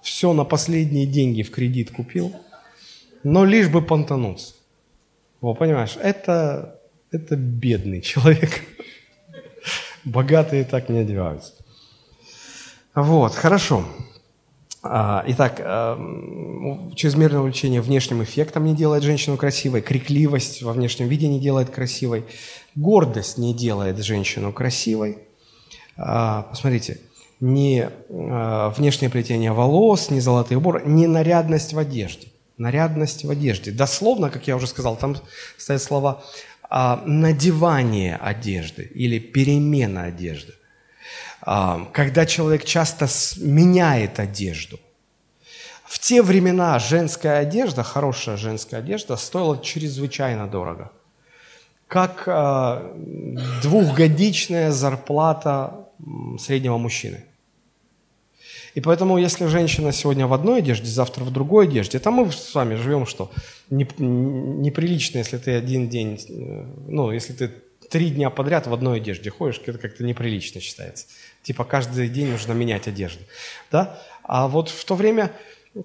все на последние деньги в кредит купил – но лишь бы понтануться. Во, понимаешь, это, это бедный человек. Богатые так не одеваются. Вот, хорошо. А, итак, а, чрезмерное увлечение внешним эффектом не делает женщину красивой, крикливость во внешнем виде не делает красивой, гордость не делает женщину красивой. А, посмотрите, не внешнее плетение волос, не золотые уборы, не нарядность в одежде нарядность в одежде. Дословно, как я уже сказал, там стоят слова а, надевание одежды или перемена одежды. А, когда человек часто меняет одежду. В те времена женская одежда, хорошая женская одежда, стоила чрезвычайно дорого. Как а, двухгодичная зарплата среднего мужчины. И поэтому, если женщина сегодня в одной одежде, завтра в другой одежде, там мы с вами живем что? Неприлично, если ты один день, э, ну, если ты три дня подряд в одной одежде ходишь, это как-то неприлично считается. Типа каждый день нужно менять одежду. Да? А вот в то время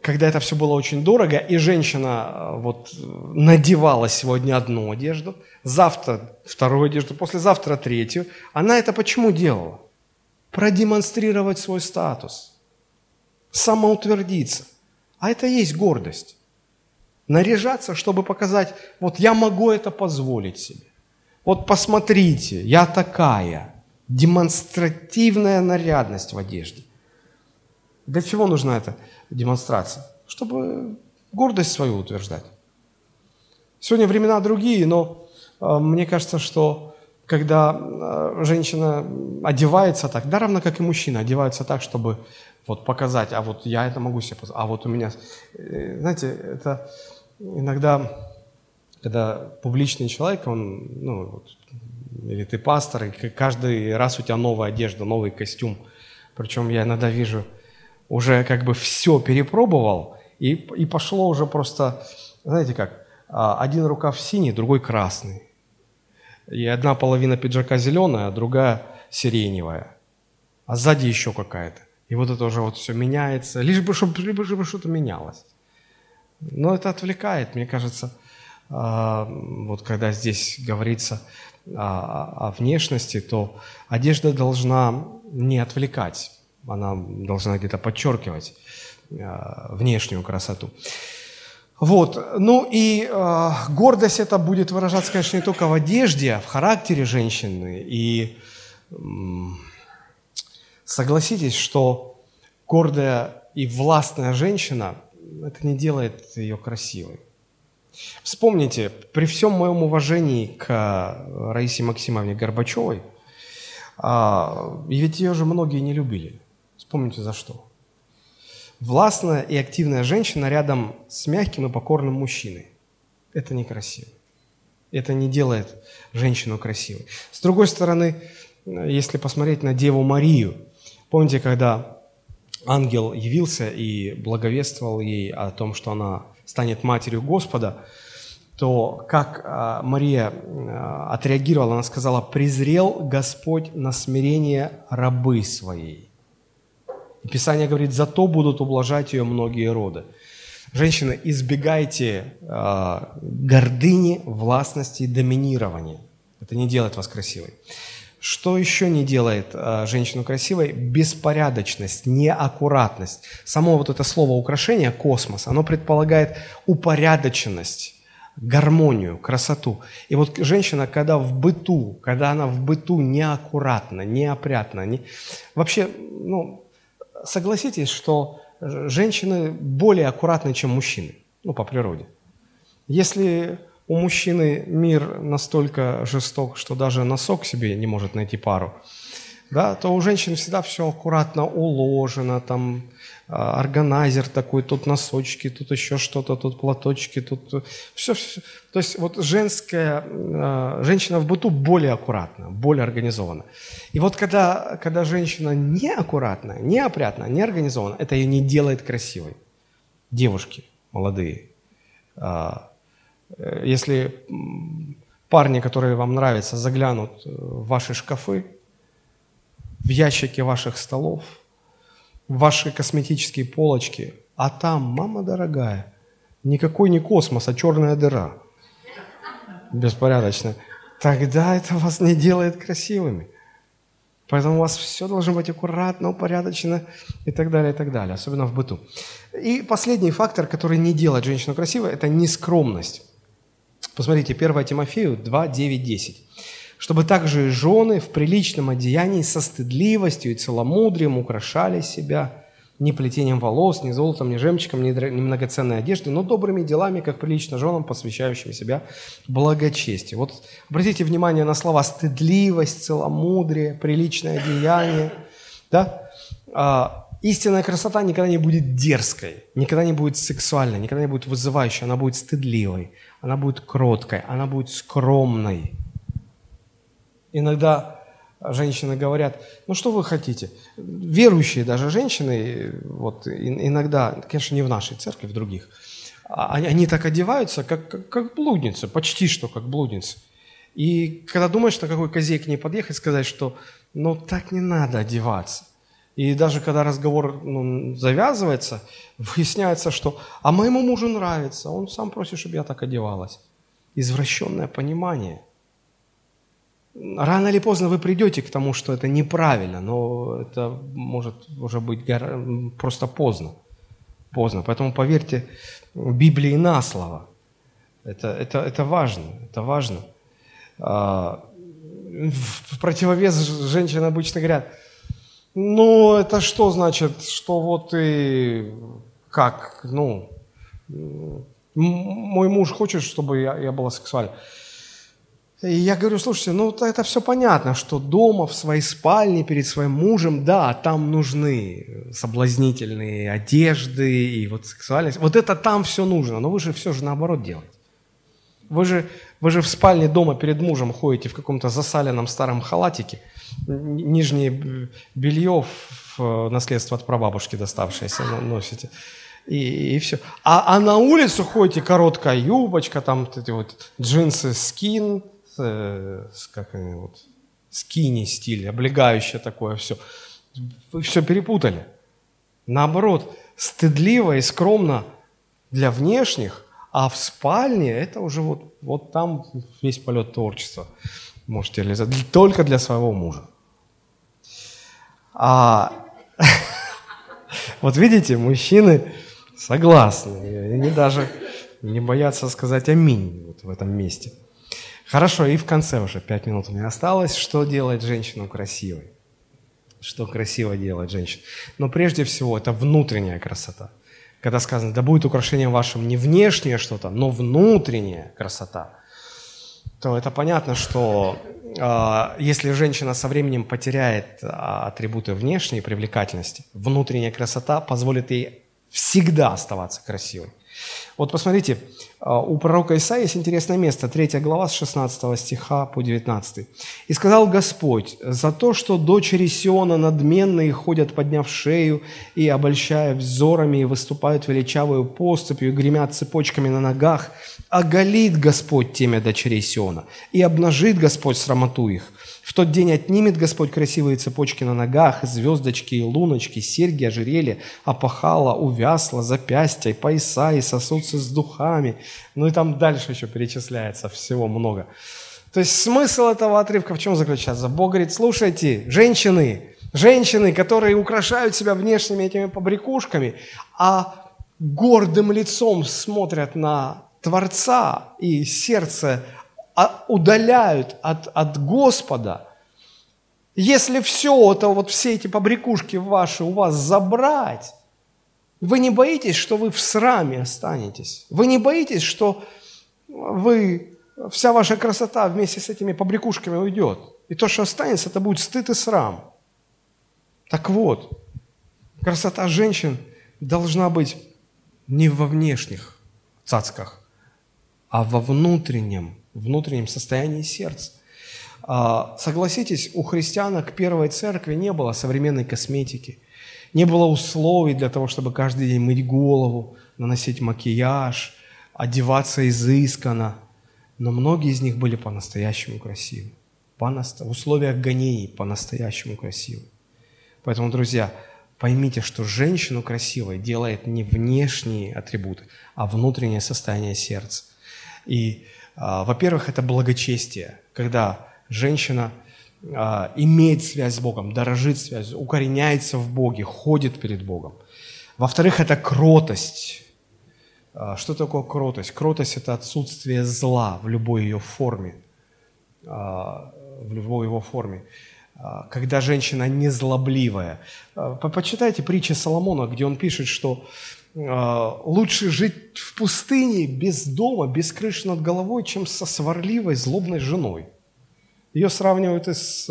когда это все было очень дорого, и женщина э, вот надевала сегодня одну одежду, завтра вторую одежду, послезавтра третью, она это почему делала? Продемонстрировать свой статус, самоутвердиться. А это есть гордость. Наряжаться, чтобы показать, вот я могу это позволить себе. Вот посмотрите, я такая. Демонстративная нарядность в одежде. Для чего нужна эта демонстрация? Чтобы гордость свою утверждать. Сегодня времена другие, но э, мне кажется, что когда э, женщина одевается так, да равно как и мужчина, одевается так, чтобы вот показать, а вот я это могу себе а вот у меня... Э, знаете, это иногда, когда публичный человек, он, ну, вот, или ты пастор, и каждый раз у тебя новая одежда, новый костюм. Причем я иногда вижу, уже как бы все перепробовал, и, и пошло уже просто, знаете как, а, один рукав синий, другой красный. И одна половина пиджака зеленая, а другая сиреневая. А сзади еще какая-то. И вот это уже вот все меняется, лишь бы, чтобы, лишь бы что-то менялось. Но это отвлекает, мне кажется, а, вот когда здесь говорится о, о внешности, то одежда должна не отвлекать, она должна где-то подчеркивать а, внешнюю красоту. Вот, ну и э, гордость это будет выражаться, конечно, не только в одежде, а в характере женщины. И э, согласитесь, что гордая и властная женщина это не делает ее красивой. Вспомните, при всем моем уважении к Раисе Максимовне Горбачевой, а, ведь ее же многие не любили. Вспомните за что. Властная и активная женщина рядом с мягким и покорным мужчиной. Это некрасиво. Это не делает женщину красивой. С другой стороны, если посмотреть на Деву Марию, помните, когда ангел явился и благовествовал ей о том, что она станет матерью Господа, то как а, Мария а, отреагировала, она сказала, «Презрел Господь на смирение рабы своей». Писание говорит, «Зато будут ублажать ее многие роды». Женщины, избегайте э, гордыни, властности доминирования. Это не делает вас красивой. Что еще не делает э, женщину красивой? Беспорядочность, неаккуратность. Само вот это слово украшение, космос, оно предполагает упорядоченность, гармонию, красоту. И вот женщина, когда в быту, когда она в быту неаккуратна, неопрятна, не... вообще, ну, согласитесь, что женщины более аккуратны, чем мужчины, ну, по природе. Если у мужчины мир настолько жесток, что даже носок себе не может найти пару, да, то у женщин всегда все аккуратно уложено, там а, органайзер такой, тут носочки, тут еще что-то, тут платочки, тут все, все. То есть вот женская, а, женщина в быту более аккуратна, более организована. И вот когда, когда женщина неаккуратна, неопрятна, неорганизована, это ее не делает красивой. Девушки молодые, а, Э, если парни, которые вам нравятся, заглянут в ваши шкафы, в ящики ваших столов, в ваши косметические полочки, а там, мама дорогая, никакой не космос, а черная дыра. Беспорядочно. Тогда это вас не делает красивыми. Поэтому у вас все должно быть аккуратно, упорядочено и так далее, и так далее, особенно в быту. И последний фактор, который не делает женщину красивой, это нескромность. Посмотрите, 1 Тимофею 2, 9, 10. «Чтобы также и жены в приличном одеянии со стыдливостью и целомудрием украшали себя, не плетением волос, ни золотом, ни жемчугом, ни многоценной одеждой, но добрыми делами, как прилично женам, посвящающим себя благочестию». Вот обратите внимание на слова «стыдливость», «целомудрие», «приличное одеяние». Да? А, Истинная красота никогда не будет дерзкой, никогда не будет сексуальной, никогда не будет вызывающей, она будет стыдливой, она будет кроткой, она будет скромной. Иногда женщины говорят, ну что вы хотите? Верующие даже женщины, вот иногда, конечно, не в нашей церкви, в других, а, они, так одеваются, как, как, как блудницы, почти что как блудницы. И когда думаешь, на какой козе к ней подъехать, сказать, что ну так не надо одеваться – И даже когда разговор ну, завязывается, выясняется, что «а моему мужу нравится, он сам просит, чтобы я так одевалась». Извращенное понимание. Рано или поздно вы придете к тому, что это неправильно, но это может уже быть просто поздно. Поздно. Поэтому поверьте Библии на слово. Это, это, это важно. Это важно. А, в противовес женщины обычно говорят, ну, это что значит, что вот и как, ну, мой муж хочет, чтобы я, я была сексуальна. И я говорю, слушайте, ну это все понятно, что дома, в своей спальне, перед своим мужем, да, там нужны соблазнительные одежды и вот сексуальность. Вот это там все нужно, но вы же все же наоборот делаете. Вы же, вы же в спальне дома перед мужем ходите в каком-то засаленном старом халатике, нижнее белье в наследство от прабабушки доставшееся носите. И, и все. А, а на улицу ходите, короткая юбочка, там эти вот джинсы, скин, э, как они вот, скини стиль, облегающее такое все. Вы все перепутали. Наоборот, стыдливо и скромно для внешних, а в спальне это уже вот, вот там весь полет творчества можете реализовать. Только для своего мужа. А вот видите, мужчины согласны. Они даже не боятся сказать аминь вот в этом месте. Хорошо, и в конце уже пять минут у меня осталось. Что делает женщину красивой? Что красиво делает женщина? Но прежде всего это внутренняя красота – когда сказано, да будет украшением вашим не внешнее что-то, но внутренняя красота, то это понятно, что э, если женщина со временем потеряет э, атрибуты внешней привлекательности, внутренняя красота позволит ей всегда оставаться красивой. Вот посмотрите, а, у пророка Исаия есть интересное место, 3 глава с 16 стиха по 19. «И сказал Господь, за то, что дочери Сиона надменные ходят, подняв шею и обольщая взорами, и выступают величавую поступью, и гремят цепочками на ногах, оголит Господь темя дочерей Сиона, и обнажит Господь срамоту их, тот день отнимет Господь красивые цепочки на ногах, звездочки и луночки, серьги, ожерелья, опахала, увясла, запястья, и пояса, и сосудцы с духами. Ну и там дальше еще перечисляется всего много. То есть смысл этого отрывка в чем заключается? Бог говорит, слушайте, женщины, женщины, которые украшают себя внешними этими побрякушками, а гордым лицом смотрят на Творца, и сердце а удаляют от, от Господа, если все это, вот все эти побрякушки ваши у вас забрать, вы не боитесь, что вы в сраме останетесь? Вы не боитесь, что вы, вся ваша красота вместе с этими побрякушками уйдет? И то, что останется, это будет стыд и срам. Так вот, красота женщин должна быть не во внешних цацках, а во внутреннем внутреннем состоянии сердца. А, согласитесь, у христианок первой церкви не было современной косметики, не было условий для того, чтобы каждый день мыть голову, наносить макияж, одеваться изысканно. Но многие из них были по-настоящему красивы. По наст... В условиях гонений по-настоящему красивы. Поэтому, друзья, поймите, что женщину красивой делает не внешние атрибуты, а внутреннее состояние сердца. И а, во-первых, это благочестие, когда женщина а, имеет связь с Богом, дорожит связь, укореняется в Боге, ходит перед Богом. Во-вторых, это кротость. А, что такое кротость? Кротость – это отсутствие зла в любой ее форме. В любой его форме. Когда женщина незлобливая. Почитайте притчи Соломона, где он пишет, что а, лучше жить в пустыне без дома, без крыши над головой, чем со сварливой, злобной женой. Ее сравнивают и с,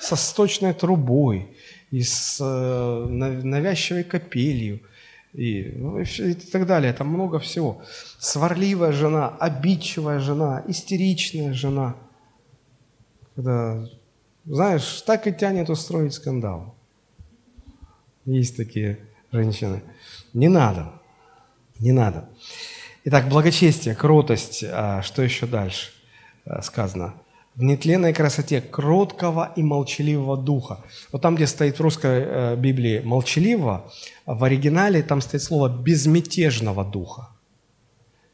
со сточной трубой, и с э, навязчивой капелью, и, ну, и так далее. Там много всего. Сварливая жена, обидчивая жена, истеричная жена. Когда, знаешь, так и тянет устроить скандал. Есть такие женщины. Не надо. Не надо. Итак, благочестие, кротость. А что еще дальше а, сказано? В нетленной красоте кроткого и молчаливого духа. Вот там, где стоит в русской э, Библии молчаливого, в оригинале там стоит слово безмятежного духа.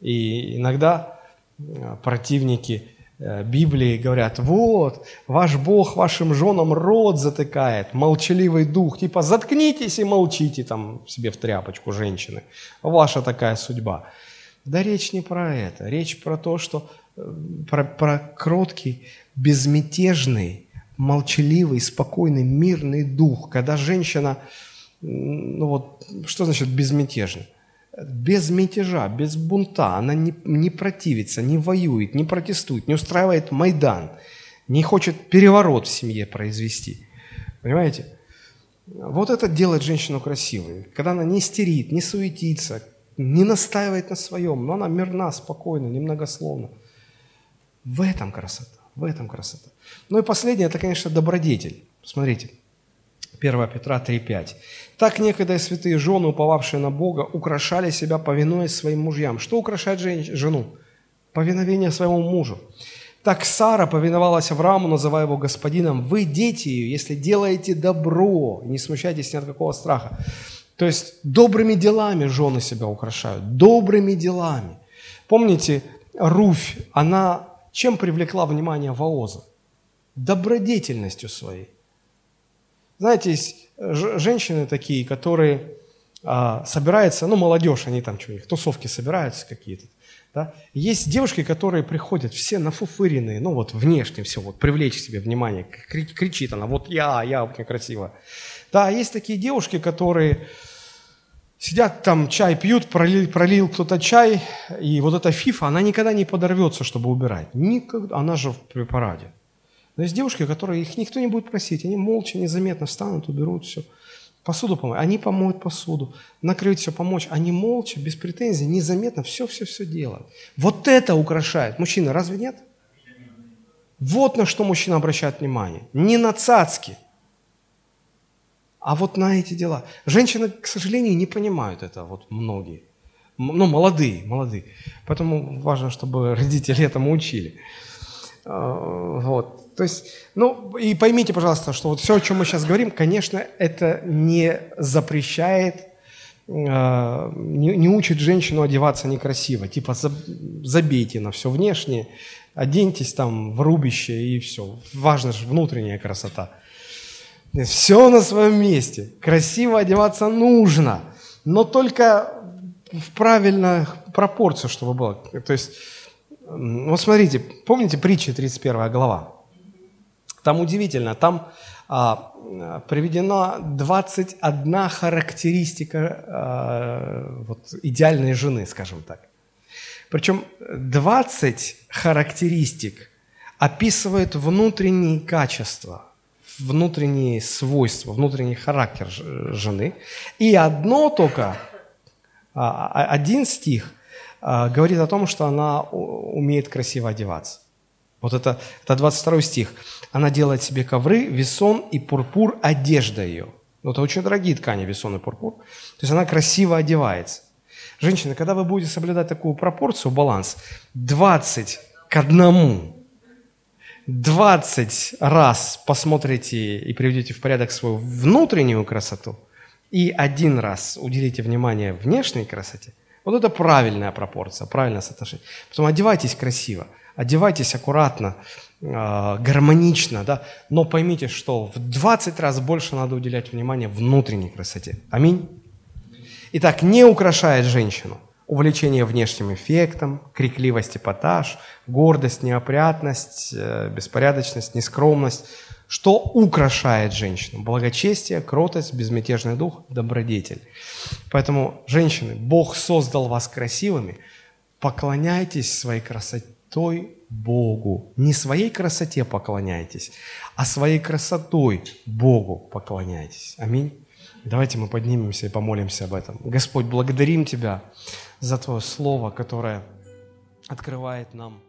И иногда э, противники э, Библии говорят, вот, ваш Бог вашим женам рот затыкает, молчаливый дух, типа заткнитесь и молчите там себе в тряпочку, женщины, ваша такая судьба. Да речь не про это, речь про то, что про, про кроткий, безмятежный, молчаливый, спокойный, мирный дух, когда женщина, ну вот, что значит безмятежный? Без мятежа, без бунта, она не, не противится, не воюет, не протестует, не устраивает Майдан, не хочет переворот в семье произвести. Понимаете? Вот это делает женщину красивой. Когда она не истерит, не суетится, не настаивает на своем, но она мирна, спокойна, немногословна. В этом красота, в этом красота. Ну и последнее, это, конечно, добродетель. Смотрите, 1 Петра 3,5. «Так некогда святые жены, уповавшие на Бога, украшали себя, повинуясь своим мужьям». Что украшает жену? Повиновение своему мужу. Так Сара повиновалась Аврааму, называя его господином. Вы, дети ее, если делаете добро, не смущайтесь ни от какого страха. То есть добрыми делами жены себя украшают, добрыми делами. Помните, Руфь, она чем привлекла внимание Ваоза? Добродетельностью своей. Знаете, есть женщины такие, которые а, собираются, ну, молодежь, они там что, их тусовки собираются какие-то. Да? Есть девушки, которые приходят все нафуфыренные, ну вот внешне все, вот привлечь себе внимание, кричит она, вот я, я, вот мне красиво. Да, есть такие девушки, которые Сидят там, чай пьют, пролил, пролил кто-то чай, и вот эта фифа, она никогда не подорвется, чтобы убирать. Никогда. Она же при параде. Но есть девушки, которые, их никто не будет просить, они молча, незаметно встанут, уберут все. Посуду помоют. Они помоют посуду, накрыть все, помочь. Они молча, без претензий, незаметно все-все-все делают. Вот это украшает. Мужчина, разве нет? Вот на что мужчина обращает внимание. Не на цацки – а вот на эти дела. Женщины, к сожалению, не понимают это, вот многие. Ну, молодые, молодые. Поэтому важно, чтобы родители этому учили. А, вот. То есть, ну, и поймите, пожалуйста, что вот все, о чем мы сейчас говорим, конечно, это не запрещает, а, не, не учит женщину одеваться некрасиво. Типа, забейте на все внешнее, оденьтесь там в рубище и все. Важно же внутренняя красота. Все на своем месте. Красиво одеваться нужно, но только в правильных пропорциях, чтобы было. То есть, вот смотрите, помните притчи 31 глава? Там удивительно, там а, приведена 21 характеристика а, вот, идеальной жены, скажем так. Причем 20 характеристик описывают внутренние качества – внутренние свойства, внутренний характер жены. И одно только, а, а, один стих а, говорит о том, что она умеет красиво одеваться. Вот это, это 22 стих. Она делает себе ковры, весон и пурпур – одежда ее. Ну, это очень дорогие ткани, весон и пурпур. То есть она красиво одевается. Женщины, когда вы будете соблюдать такую пропорцию, баланс, 20 к одному – 20 раз посмотрите и приведете в порядок свою внутреннюю красоту, и один раз уделите внимание внешней красоте, вот это правильная пропорция, правильное соотношение. Потом одевайтесь красиво, одевайтесь аккуратно, э, гармонично, да, но поймите, что в 20 раз больше надо уделять внимание внутренней красоте. Аминь. Итак, не украшает женщину – увлечение внешним эффектом, крикливость, эпатаж, гордость, неопрятность, э, беспорядочность, нескромность. Что украшает женщину? Благочестие, кротость, безмятежный дух, добродетель. Поэтому, женщины, Бог создал вас красивыми, поклоняйтесь своей красотой Богу. Не своей красоте поклоняйтесь, а своей красотой Богу поклоняйтесь. Аминь. Давайте мы поднимемся и помолимся об этом. Господь, благодарим Тебя за Твое Слово, которое открывает нам